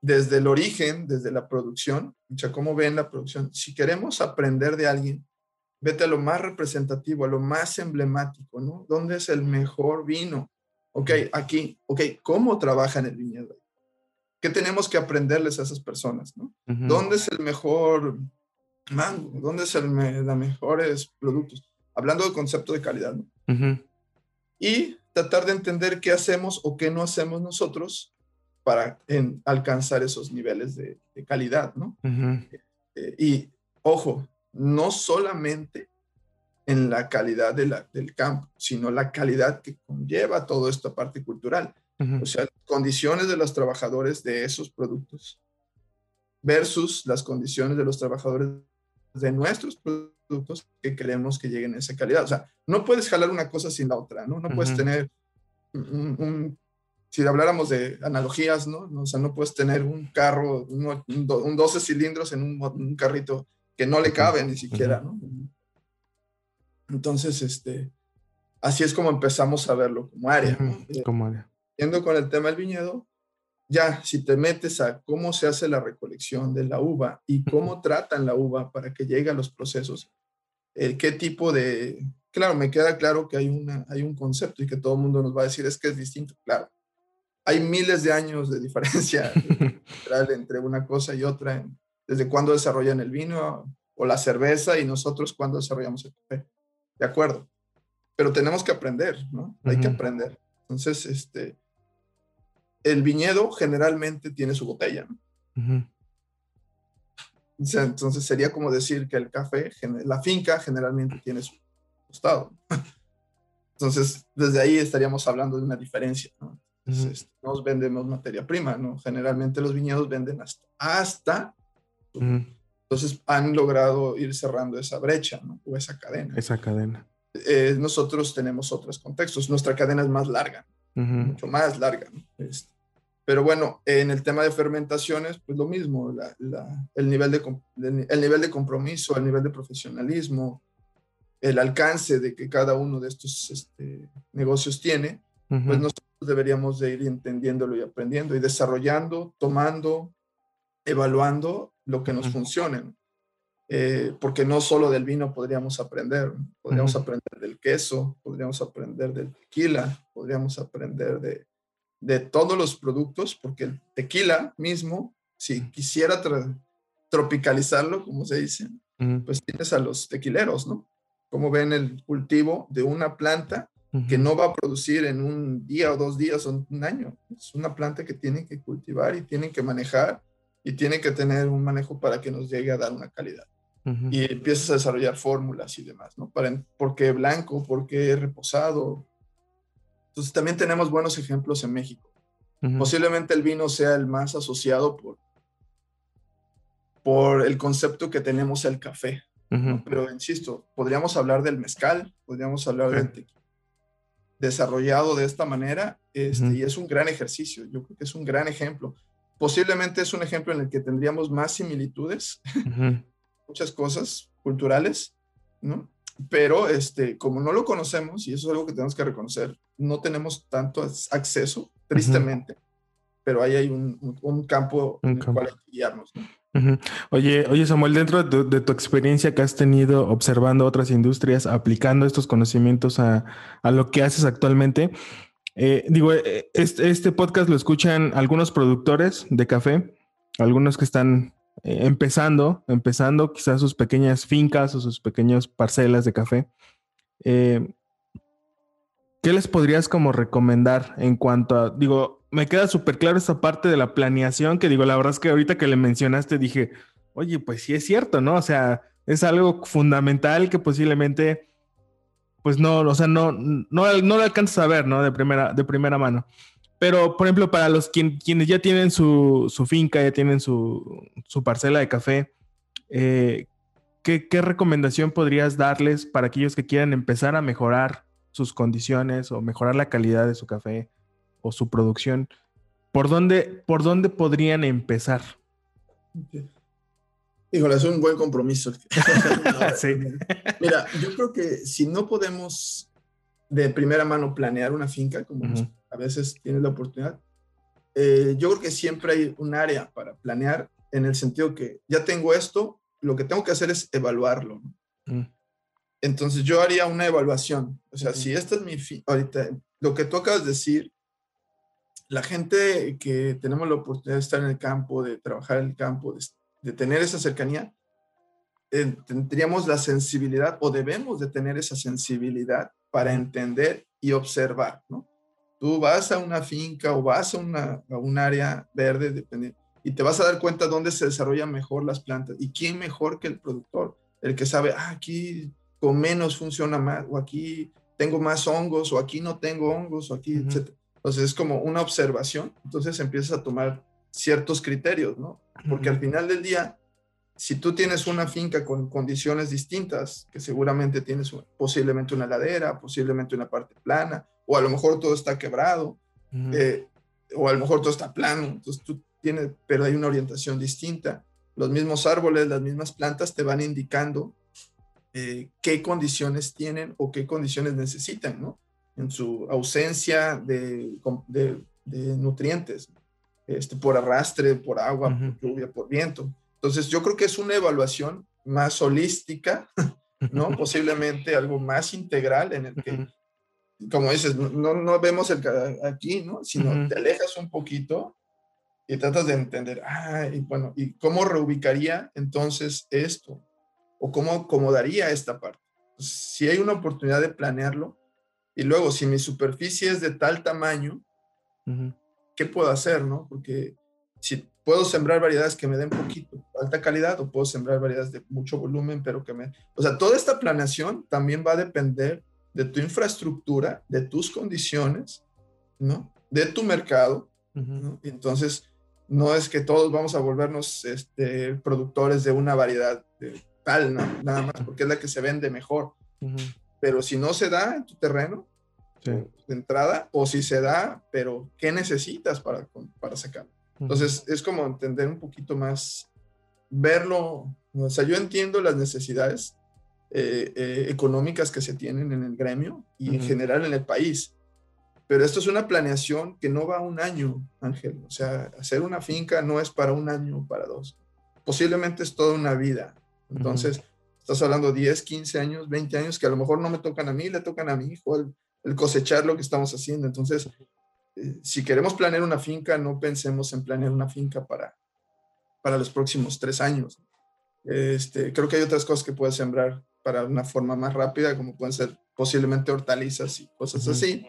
desde el origen, desde la producción, o sea, cómo ven la producción. Si queremos aprender de alguien, vete a lo más representativo, a lo más emblemático, ¿no? ¿Dónde es el mejor vino? Ok, aquí, ok, ¿cómo trabajan el viñedo? ¿Qué tenemos que aprenderles a esas personas, ¿no? ¿Dónde es el mejor mango? ¿Dónde es el los mejores productos? Hablando del concepto de calidad, ¿no? Y tratar de entender qué hacemos o qué no hacemos nosotros para alcanzar esos niveles de, calidad, ¿no? Eh, y ojo, no solamente en la calidad de la, del campo, sino la calidad que conlleva toda esta parte cultural. O sea, condiciones de los trabajadores de esos productos versus las condiciones de los trabajadores de nuestros productos que queremos que lleguen a esa calidad. O sea, no puedes jalar una cosa sin la otra, ¿no? No puedes tener un, si habláramos de analogías, ¿no? O sea, no puedes tener un carro, un, un 12 cilindros en un, carrito que no le cabe ni siquiera, ¿no? Entonces, este, así es como empezamos a verlo como área. Eh, como área. Yendo con el tema del viñedo, ya, si te metes a cómo se hace la recolección de la uva y cómo tratan la uva para que llegue a los procesos, eh, qué tipo de... Claro, me queda claro que hay, una, hay un concepto y que todo el mundo nos va a decir es que es distinto. Claro, hay miles de años de diferencia entre una cosa y otra, desde cuándo desarrollan el vino o la cerveza y nosotros cuándo desarrollamos el café. De acuerdo. Pero tenemos que aprender, ¿no? Hay que aprender. Entonces, este, el viñedo generalmente tiene su botella, entonces sería como decir que el café, la finca generalmente tiene su costado. Entonces, desde ahí estaríamos hablando de una diferencia, ¿no? Entonces, nos vendemos materia prima, ¿no? Generalmente los viñedos venden hasta, hasta entonces han logrado ir cerrando esa brecha, ¿no? O esa cadena. Esa cadena. Eh, nosotros tenemos otros contextos, nuestra cadena es más larga, mucho más larga, ¿no? Este, pero bueno, en el tema de fermentaciones, pues lo mismo, el, nivel de, el nivel de compromiso, el nivel de profesionalismo, el alcance de que cada uno de estos este, negocios tiene, pues nosotros deberíamos de ir entendiéndolo y aprendiendo y desarrollando, tomando, evaluando lo que nos funcione. Eh, porque no solo del vino podríamos aprender, podríamos aprender del queso, podríamos aprender del tequila, podríamos aprender de, de todos los productos, porque el tequila mismo, si quisiera tropicalizarlo, como se dice, pues tienes a los tequileros, ¿no? Como ven el cultivo de una planta que no va a producir en un día o dos días o un año. Es una planta que tienen que cultivar y tienen que manejar y tiene que tener un manejo para que nos llegue a dar una calidad. Y empiezas a desarrollar fórmulas y demás, ¿no? Para, ¿Por qué blanco? ¿Por qué reposado? Entonces también tenemos buenos ejemplos en México. Posiblemente el vino sea el más asociado por, por el concepto que tenemos el café. Pero insisto, podríamos hablar del mezcal, podríamos hablar del tequila desarrollado de esta manera este, y es un gran ejercicio. Yo creo que es un gran ejemplo. Posiblemente es un ejemplo en el que tendríamos más similitudes, muchas cosas culturales, ¿no? Pero este, como no lo conocemos, y eso es algo que tenemos que reconocer, no tenemos tanto acceso, tristemente, pero ahí hay un, un, campo en el cual hay que guiarnos. Oye, oye Samuel, dentro de tu, experiencia que has tenido observando otras industrias, aplicando estos conocimientos a, a lo que haces actualmente, eh, digo, eh, este, este, podcast lo escuchan algunos productores de café, algunos que están eh, empezando, empezando quizás sus pequeñas fincas o sus pequeñas parcelas de café. ¿Qué les podrías como recomendar en cuanto a, digo, me queda súper claro esta parte de la planeación, que digo, la verdad es que ahorita que le mencionaste dije, oye, pues sí es cierto, ¿no? O sea, es algo fundamental que posiblemente, pues no, o sea, no, no, no lo alcanzas a ver, ¿no? De primera, de primera mano. Pero, por ejemplo, para los quienes ya tienen su, su finca, ya tienen su, su parcela de café, eh, ¿qué, ¿qué recomendación podrías darles para aquellos que quieran empezar a mejorar sus condiciones o mejorar la calidad de su café o su producción, ¿por dónde, por dónde podrían empezar? Híjole, es un buen compromiso. Mira, yo creo que si no podemos de primera mano planear una finca, como a veces tienes la oportunidad, eh, yo creo que siempre hay un área para planear en el sentido que ya tengo esto, lo que tengo que hacer es evaluarlo. Mm. Entonces yo haría una evaluación. O sea, si esta es mi fin, ahorita, lo que tú acabas de decir, la gente que tenemos la oportunidad de estar en el campo, de trabajar en el campo, de, tener esa cercanía, eh, tendríamos la sensibilidad o debemos de tener esa sensibilidad para entender y observar, ¿no? Tú vas a una finca o vas a, una, a un área verde y te vas a dar cuenta dónde se desarrollan mejor las plantas y quién mejor que el productor, el que sabe, ah, aquí con menos funciona más, o aquí tengo más hongos, o aquí no tengo hongos, o aquí, etc. Entonces es como una observación, entonces empiezas a tomar ciertos criterios, ¿no? Porque al final del día, si tú tienes una finca con condiciones distintas, que seguramente tienes posiblemente una ladera, posiblemente una parte plana, o a lo mejor todo está quebrado, eh, o a lo mejor todo está plano, entonces tú tienes, pero hay una orientación distinta. Los mismos árboles, las mismas plantas te van indicando eh, qué condiciones tienen o qué condiciones necesitan, ¿no? En su ausencia de, nutrientes, este, por arrastre, por agua, por lluvia, por viento. Entonces, yo creo que es una evaluación más holística, ¿no? Posiblemente algo más integral en el que, como dices, no, no vemos el aquí, ¿no? Sino te alejas un poquito y tratas de entender, ah, y bueno, ¿y cómo reubicaría entonces esto? O cómo acomodaría esta parte. si hay una oportunidad de planearlo y luego si mi superficie es de tal tamaño, ¿qué puedo hacer? No? Porque si puedo sembrar variedades que me den poquito, alta calidad, o puedo sembrar variedades de mucho volumen, pero que me... O sea, toda esta planeación también va a depender de tu infraestructura, de tus condiciones, ¿no? De tu mercado. Entonces, no es que todos vamos a volvernos este, productores de una variedad de tal, nada más, porque es la que se vende mejor. Pero si no se da en tu terreno, de entrada, o si se da, pero ¿qué necesitas para, para sacarlo? Entonces, es como entender un poquito más, verlo, o sea, yo entiendo las necesidades eh, eh, económicas que se tienen en el gremio y en general en el país, pero esto es una planeación que no va a un año, Ángel, o sea, hacer una finca no es para un año, para dos, posiblemente es toda una vida, entonces, estás hablando 10, 15 años, 20 años que a lo mejor no me tocan a mí, le tocan a mi hijo el, cosechar lo que estamos haciendo. Entonces, eh, si queremos planear una finca, no pensemos en planear una finca para, para los próximos tres años. Este, creo que hay otras cosas que puedes sembrar para una forma más rápida, como pueden ser posiblemente hortalizas y cosas así,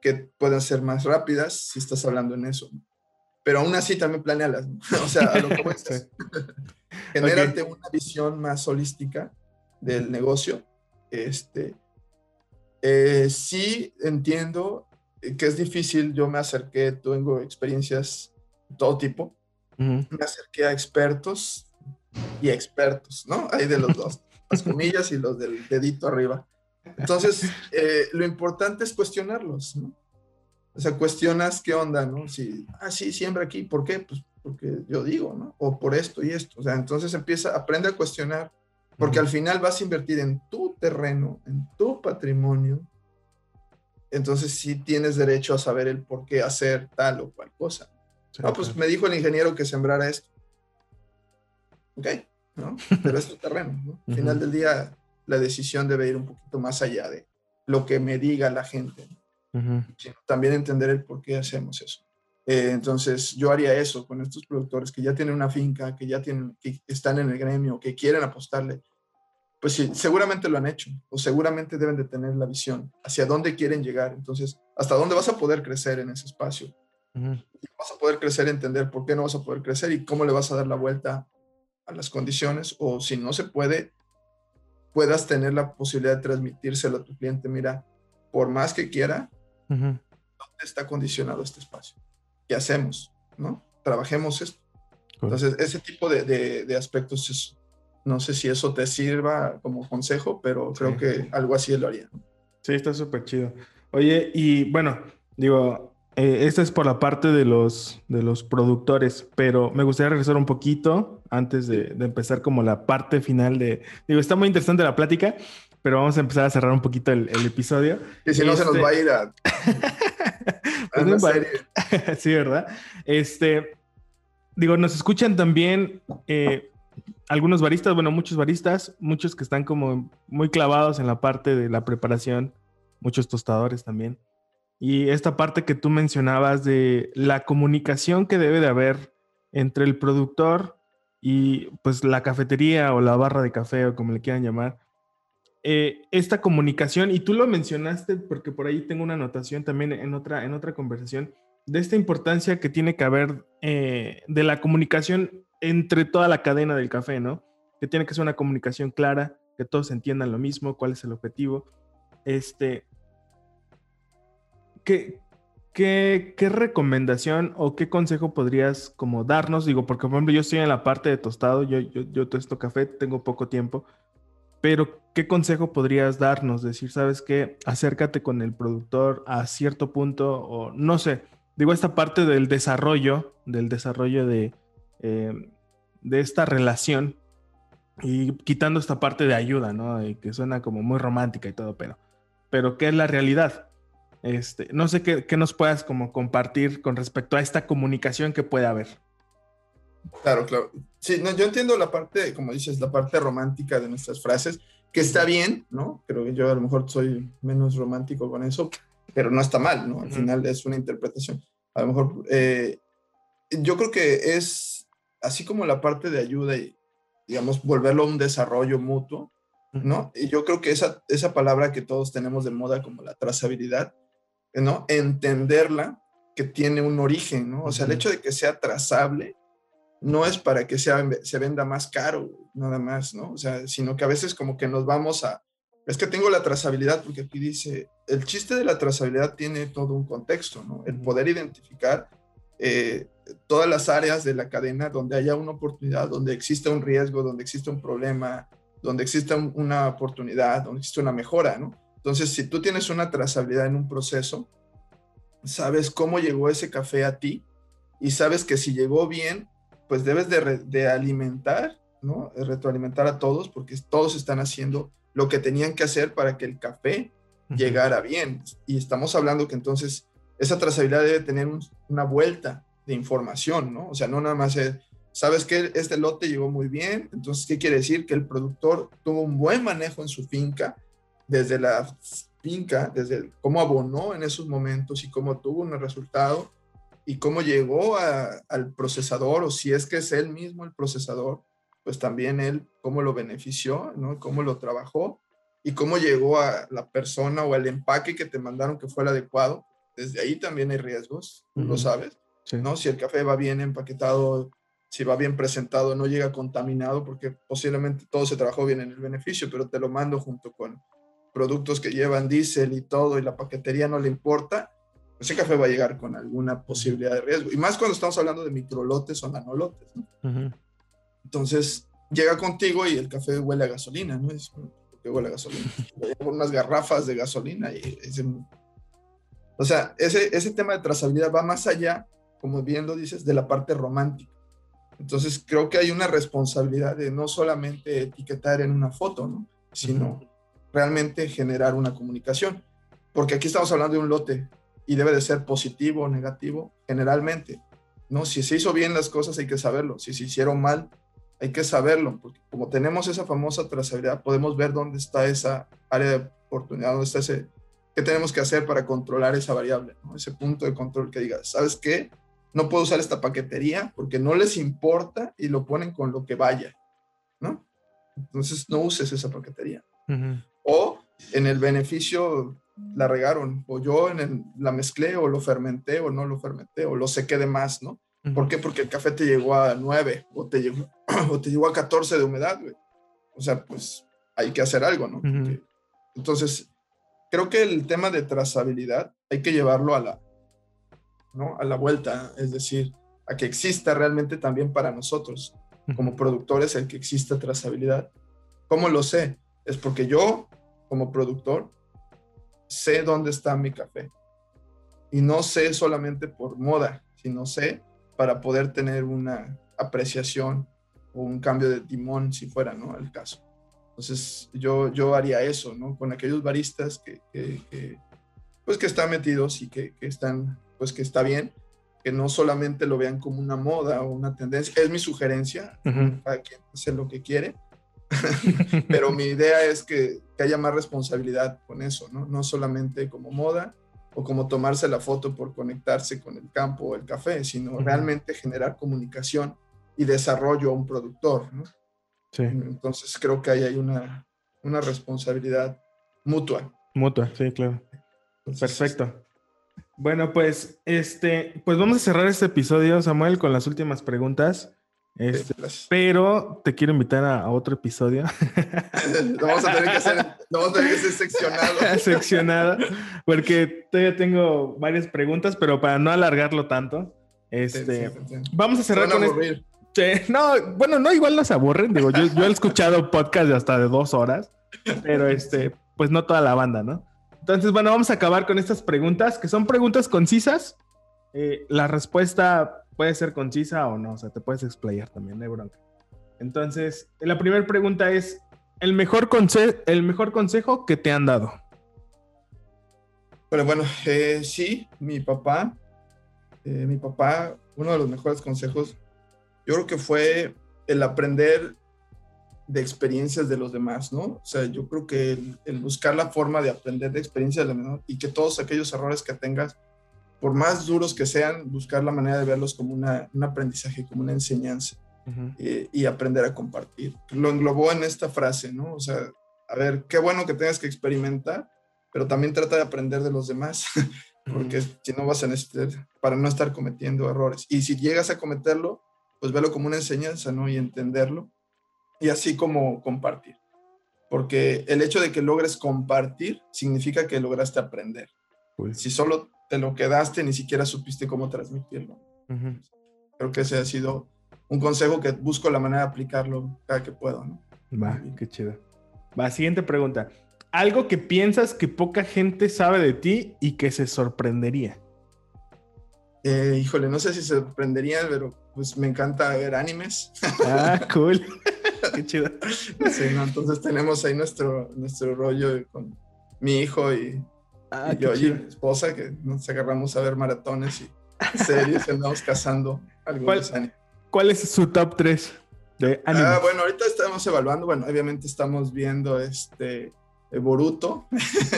que pueden ser más rápidas si estás hablando en eso. pero aún así también planealas. o sea, a lo que genérate una visión más holística del negocio. Este, eh, sí entiendo que es difícil, yo me acerqué, tengo experiencias de todo tipo, me acerqué a expertos y expertos, ¿no? Hay de los dos, las comillas y los del dedito arriba. Entonces, eh, lo importante es cuestionarlos, ¿no? O sea, cuestionas qué onda, ¿no? Si, ah, sí, siembra aquí, ¿por qué? Pues porque yo digo, ¿no? O por esto y esto. O sea, entonces empieza, aprende a cuestionar, porque al final vas a invertir en tu terreno, en tu patrimonio. Entonces sí tienes derecho a saber el por qué hacer tal o cual cosa. no, pues me dijo el ingeniero que sembrara esto. Ok, ¿no? Pero es tu terreno, ¿no? Al final del día, la decisión debe ir un poquito más allá de lo que me diga la gente. también entender el por qué hacemos eso. Eh, entonces, yo haría eso con estos productores que ya tienen una finca, que ya tienen, que están en el gremio, que quieren apostarle. Pues sí, seguramente lo han hecho, o seguramente deben de tener la visión hacia dónde quieren llegar. Entonces, hasta dónde vas a poder crecer en ese espacio. Vas a poder crecer, entender por qué no vas a poder crecer y cómo le vas a dar la vuelta a las condiciones, o si no se puede, puedas tener la posibilidad de transmitírselo a tu cliente. Mira, por más que quiera, ¿dónde está condicionado este espacio? ¿Qué hacemos? ¿No? Trabajemos esto. Entonces, ese tipo de, de, aspectos, no sé si eso te sirva como consejo, pero creo que algo así lo haría. Sí, está súper chido. Oye, y bueno, digo, eh, esta es por la parte de los, de los productores, pero me gustaría regresar un poquito antes de, de, empezar como la parte final de... Digo, está muy interesante la plática, pero vamos a empezar a cerrar un poquito el, el episodio. Y si no, se nos va a ir a... Sí, ¿verdad? Este, digo, nos escuchan también eh, algunos baristas, bueno, muchos baristas, muchos que están como muy clavados en la parte de la preparación, muchos tostadores también. Y esta parte que tú mencionabas de la comunicación que debe de haber entre el productor y pues la cafetería o la barra de café o como le quieran llamar, eh, esta comunicación, y tú lo mencionaste porque por ahí tengo una anotación también en otra, en otra conversación, de esta importancia que tiene que haber eh, de la comunicación entre toda la cadena del café, ¿no? Que tiene que ser una comunicación clara, que todos entiendan lo mismo, cuál es el objetivo. Este, ¿qué, qué, qué recomendación o qué consejo podrías como darnos? Digo, porque por ejemplo yo estoy en la parte de tostado, yo, yo, yo tosto café, tengo poco tiempo, pero, ¿qué consejo podrías darnos? Decir, ¿sabes qué? Acércate con el productor a cierto punto o no sé. Digo, esta parte del desarrollo, del desarrollo de, eh, de esta relación y quitando esta parte de ayuda, ¿no? que suena como muy romántica y todo, pero, pero ¿qué es la realidad? Este, no sé qué, qué nos puedas como compartir con respecto a esta comunicación que puede haber. Claro, claro. Sí, no, yo entiendo la parte, como dices, la parte romántica de nuestras frases, que está bien, ¿no? Creo que yo a lo mejor soy menos romántico con eso, pero no está mal, ¿no? Al final es una interpretación. A lo mejor, eh, yo creo que es así como la parte de ayuda y, digamos, volverlo a un desarrollo mutuo, ¿no? Y yo creo que esa, esa palabra que todos tenemos de moda como la trazabilidad, ¿no? Entenderla que tiene un origen, ¿no? O sea, el hecho de que sea trazable no es para que sea, se venda más caro, nada más, ¿no? O sea, sino que a veces como que nos vamos a, es que tengo la trazabilidad, porque aquí dice, el chiste de la trazabilidad tiene todo un contexto, ¿no? El poder identificar eh, todas las áreas de la cadena donde haya una oportunidad, donde exista un riesgo, donde existe un problema, donde exista una oportunidad, donde existe una mejora, ¿no? Entonces, si tú tienes una trazabilidad en un proceso, sabes cómo llegó ese café a ti y sabes que si llegó bien, pues debes de, alimentar, ¿no? Retroalimentar a todos porque todos están haciendo lo que tenían que hacer para que el café llegara bien. Y estamos hablando que entonces esa trazabilidad debe tener una vuelta de información, ¿no? O sea, no nada más es, sabes que este lote llegó muy bien, entonces, ¿qué quiere decir? Que el productor tuvo un buen manejo en su finca, desde la finca, desde cómo abonó en esos momentos y cómo tuvo un resultado, y cómo llegó al procesador o si es que es él mismo el procesador, pues también él cómo lo benefició, ¿no? Cómo lo trabajó y cómo llegó a la persona o el empaque que te mandaron que fue el adecuado. Desde ahí también hay riesgos, lo sabes. ¿no? Si el café va bien empaquetado, si va bien presentado, no llega contaminado, porque posiblemente todo se trabajó bien en el beneficio, pero te lo mando junto con productos que llevan diésel y todo, y la paquetería no le importa, ese café va a llegar con alguna posibilidad de riesgo. Y más cuando estamos hablando de microlotes o nanolotes, ¿no? Entonces, llega contigo y el café huele a gasolina, ¿no? Es porque huele a gasolina. Con unas garrafas de gasolina y O sea, ese, ese tema de trazabilidad va más allá, como bien lo dices, de la parte romántica. Entonces, creo que hay una responsabilidad de no solamente etiquetar en una foto, ¿no? Sino realmente generar una comunicación. Porque aquí estamos hablando de un lote y debe de ser positivo o negativo generalmente. ¿no? Si se hizo bien las cosas hay que saberlo, si se hicieron mal hay que saberlo, porque como tenemos esa famosa trazabilidad, podemos ver dónde está esa área de oportunidad, dónde está ese, qué tenemos que hacer para controlar esa variable, ¿no? ese punto de control que diga, ¿sabes qué? No puedo usar esta paquetería porque no les importa y lo ponen con lo que vaya, ¿no? Entonces no uses esa paquetería. O en el beneficio la regaron, o yo en la mezclé, o lo fermenté, o no lo fermenté, o lo sequé de más, ¿no? ¿Por qué? Porque el café te llegó a 9, o te llegó, o te llegó a 14 de humedad, güey. O sea, pues hay que hacer algo, ¿no? entonces, creo que el tema de trazabilidad hay que llevarlo a la, ¿no? A la vuelta, es decir, a que exista realmente también para nosotros, como productores, el que exista trazabilidad. ¿Cómo lo sé? Es porque yo, como productor, sé dónde está mi café. Y no sé solamente por moda, sino sé para poder tener una apreciación o un cambio de timón, si fuera, ¿no? El caso. Entonces, yo, yo haría eso, ¿no? Con aquellos baristas que, que, pues, que están metidos y que, que, están, pues, que está bien, que no solamente lo vean como una moda o una tendencia. Es mi sugerencia, para quien hace lo que quiere, Pero mi idea es que, que, haya más responsabilidad con eso, ¿no? No solamente como moda o como tomarse la foto por conectarse con el campo o el café, sino realmente generar comunicación y desarrollo a un productor, ¿no? Sí. Entonces creo que ahí hay una, una responsabilidad mutua. Mutua, sí, claro. Perfecto. Bueno, pues este, pues vamos a cerrar este episodio, Samuel, con las últimas preguntas. Este, pero te quiero invitar a, otro episodio. vamos a tener que ser, vamos a tener que ser seccionado. seccionado, porque todavía tengo varias preguntas, pero para no alargarlo tanto, este, vamos a cerrar con no, bueno, no, igual nos aburren. Digo, yo, yo he escuchado podcast de hasta de dos horas, pero este, pues no toda la banda, ¿no? Entonces, bueno, vamos a acabar con estas preguntas, que son preguntas concisas. Eh, la respuesta puede ser concisa o no, o sea, te puedes explayar también, no bronca. Entonces, la primera pregunta es, ¿el mejor, el mejor consejo que te han dado? Bueno, bueno, eh, sí, mi papá, eh, mi papá, uno de los mejores consejos, yo creo que fue el aprender de experiencias de los demás, ¿no? O sea, yo creo que el, buscar la forma de aprender de experiencias de los demás y que todos aquellos errores que tengas, por más duros que sean, buscar la manera de verlos como una, un aprendizaje, como una enseñanza eh, y aprender a compartir. Lo englobó en esta frase, ¿no? O sea, a ver, qué bueno que tengas que experimentar, pero también trata de aprender de los demás, porque si no vas a necesitar, para no estar cometiendo errores. Y si llegas a cometerlo, pues velo como una enseñanza, ¿no? Y entenderlo, y así como compartir. Porque el hecho de que logres compartir significa que lograste aprender. Pues. Si solo te lo quedaste, ni siquiera supiste cómo transmitirlo. Creo que ese ha sido un consejo que busco la manera de aplicarlo cada que puedo, ¿no? Va, qué chido. Va, siguiente pregunta. Algo que piensas que poca gente sabe de ti y que se sorprendería. Eh, híjole, no sé si se sorprendería, pero pues me encanta ver animes. Ah, cool. qué chido. Sí, entonces tenemos ahí nuestro, nuestro rollo con mi hijo y Ah, y yo y mi esposa que nos agarramos a ver maratones y series andamos cazando algunos ¿Cuál, ¿Cuál es su top 3 de anime? Ah, bueno, ahorita estamos evaluando, bueno, obviamente estamos viendo este eh, Boruto.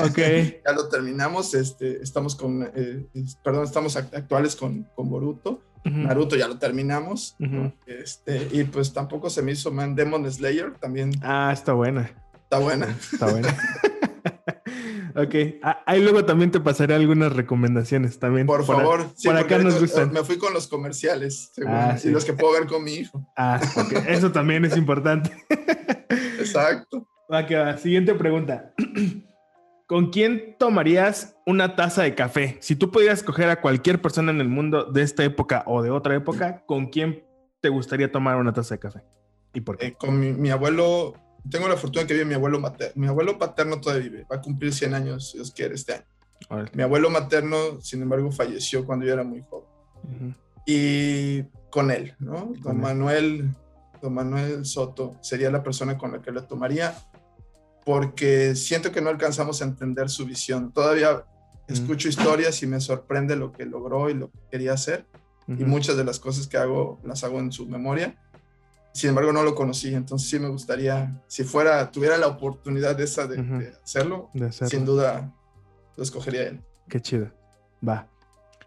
Ok. ya lo terminamos, este, estamos con, eh, perdón, estamos actuales con, con Boruto. Naruto ya lo terminamos. este, y pues tampoco se me hizo Man Demon Slayer también. Ah, está buena. Está buena. Está buena. Ok, ah, ahí luego también te pasaré algunas recomendaciones también. Por, favor, por acá nos gustan. Me fui con los comerciales, ah, y los que puedo ver con mi hijo. Ah, eso también es importante. Exacto. Va que va. Siguiente pregunta. ¿Con quién tomarías una taza de café? Si tú pudieras escoger a cualquier persona en el mundo de esta época o de otra época, ¿con quién te gustaría tomar una taza de café? ¿Y por qué? Eh, con mi, abuelo, tengo la fortuna que vive mi abuelo materno. Mi abuelo paterno todavía vive, va a cumplir 100 años, si Dios quiere, este año. Mi abuelo materno, sin embargo, falleció cuando yo era muy joven. Y con él, ¿no? Don Manuel, don Manuel Soto sería la persona con la que lo tomaría porque siento que no alcanzamos a entender su visión. Todavía escucho historias y me sorprende lo que logró y lo que quería hacer. Y muchas de las cosas que hago las hago en su memoria. Sin embargo, no lo conocí, entonces sí me gustaría, si fuera, tuviera la oportunidad de esa de, hacerlo, sin duda lo escogería él. Qué chido. Va.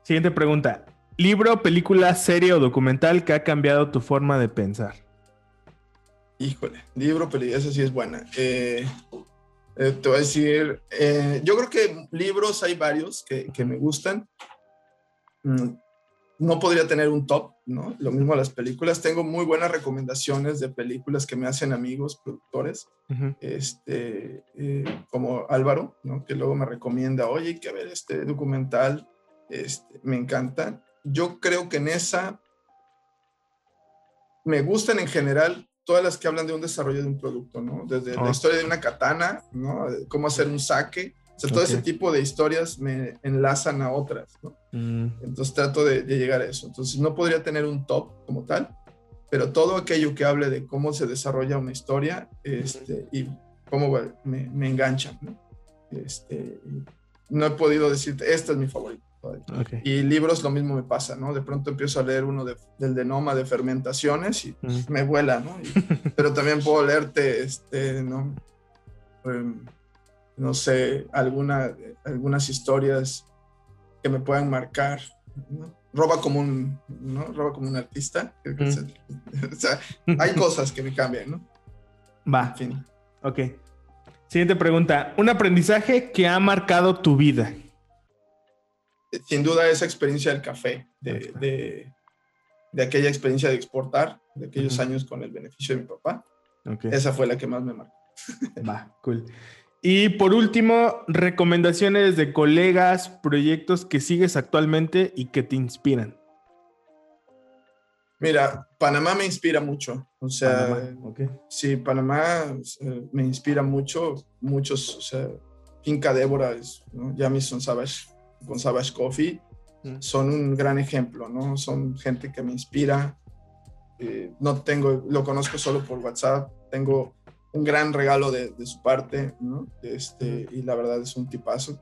Siguiente pregunta. ¿Libro, película, serie o documental que ha cambiado tu forma de pensar? Híjole, libro, película, esa sí es buena. Eh, eh, te voy a decir, eh, yo creo que libros hay varios que, que me gustan. Mm, no podría tener un top, ¿no? Lo mismo las películas. Tengo muy buenas recomendaciones de películas que me hacen amigos, productores, este, como Álvaro, ¿no? Que luego me recomienda, oye, hay que ver este documental, este, me encanta. Yo creo que en esa me gustan en general todas las que hablan de un desarrollo de un producto, ¿no? Desde la historia de una katana, ¿no? Cómo hacer un saque. O sea, todo ese tipo de historias me enlazan a otras, ¿no? Mm. Entonces trato de, llegar a eso. Entonces no podría tener un top como tal, pero todo aquello que hable de cómo se desarrolla una historia este, y cómo me, me enganchan, ¿no? Este, no he podido decirte, esta es mi favorita. Y libros lo mismo me pasa, ¿no? De pronto empiezo a leer uno de, del de Noma de fermentaciones y mm. me vuela, ¿no? pero también puedo leerte, este, ¿no? Em, no sé, alguna, algunas historias que me puedan marcar, ¿no? Roba como un, ¿no? Roba como un artista. Mm. o sea, hay cosas que me cambian, ¿no? Va. En fin. Ok. Siguiente pregunta. Un aprendizaje que ha marcado tu vida sin duda esa experiencia del café, de, de, aquella experiencia de exportar, de aquellos años con el beneficio de mi papá. Esa fue la que más me marcó. Va, cool. Y por último, recomendaciones de colegas, proyectos que sigues actualmente y que te inspiran. Mira, Panamá me inspira mucho. O sea, sí, Panamá eh, me inspira mucho. Muchos, o sea, Finca Débora, ¿no? Jamison Savage, con Savage Coffee mm. son un gran ejemplo, ¿no? Son gente que me inspira. Eh, no tengo, lo conozco solo por WhatsApp, tengo un gran regalo de, su parte, ¿no? Este, y la verdad es un tipazo.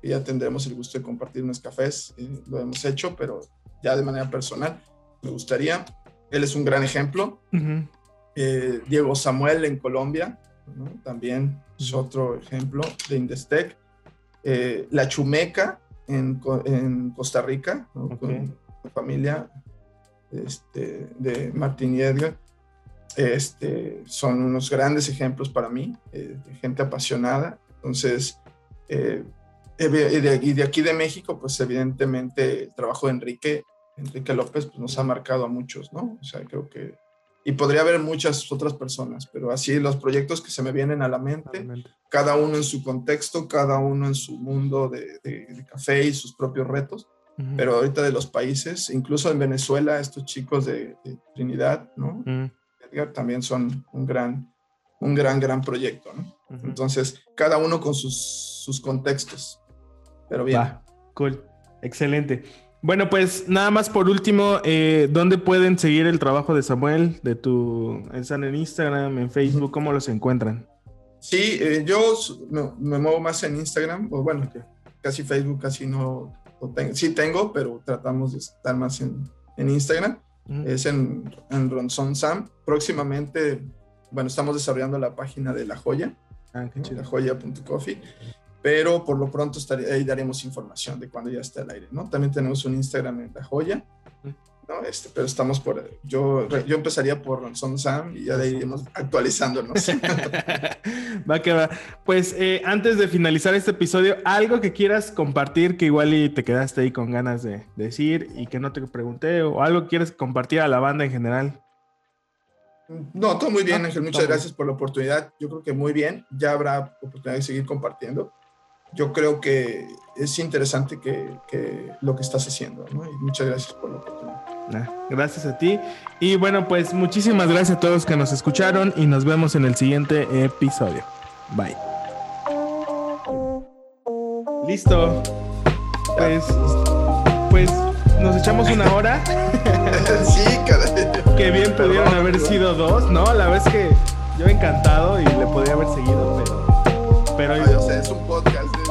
Que ya tendremos el gusto de compartir unos cafés, eh, lo hemos hecho, pero ya de manera personal me gustaría. Él es un gran ejemplo. Eh, Diego Samuel en Colombia, también es otro ejemplo de Indestec. la Chumeca, en, Costa Rica, con la familia este, de Martín y Edgar. Este, son unos grandes ejemplos para mí, eh, de gente apasionada. Entonces, eh, y, de, aquí de México, pues evidentemente el trabajo de Enrique, Enrique López, pues nos ha marcado a muchos, ¿no? O sea, creo que y podría haber muchas otras personas, pero así los proyectos que se me vienen a la mente, cada uno en su contexto, cada uno en su mundo de, café y sus propios retos, pero ahorita de los países, incluso en Venezuela, estos chicos de, Trinidad, ¿no? Edgar, también son un gran, un gran, gran proyecto, ¿no? Entonces, cada uno con sus, sus contextos, pero bien. cool, excelente. Bueno, pues nada más por último, eh, ¿dónde pueden seguir el trabajo de Samuel? De tu, ¿Están en Instagram, en Facebook? ¿Cómo los encuentran? Sí, eh, yo me, muevo más en Instagram, o bueno, casi Facebook casi no tengo. Sí tengo, pero tratamos de estar más en, en Instagram. Es en, en Ronson Sam. Próximamente, bueno, estamos desarrollando la página de La Joya, ah, qué la joya.coffee pero por lo pronto ahí daremos información de cuando ya esté al aire, ¿no? También tenemos un Instagram en La Joya, ¿no? Este, pero estamos por, yo, yo empezaría por Son Sam y ya de ahí iremos actualizándonos. va que va. Pues eh, antes de finalizar este episodio, algo que quieras compartir que igual y te quedaste ahí con ganas de, decir y que no te pregunté o algo que quieres compartir a la banda en general. No, todo muy bien, ah, Ángel. Muchas gracias por la oportunidad. Yo creo que muy bien. Ya habrá oportunidad de seguir compartiendo. Yo creo que es interesante que, que lo que estás haciendo, ¿no? Y muchas gracias por la oportunidad. Gracias a ti. Y bueno, pues muchísimas gracias a todos que nos escucharon y nos vemos en el siguiente episodio. Bye. Listo. Pues, pues nos echamos una hora. sí, caray. Qué bien pudieron haber sido dos, ¿no? La vez que yo encantado y le podría haber seguido, pero. Pero. es un podcast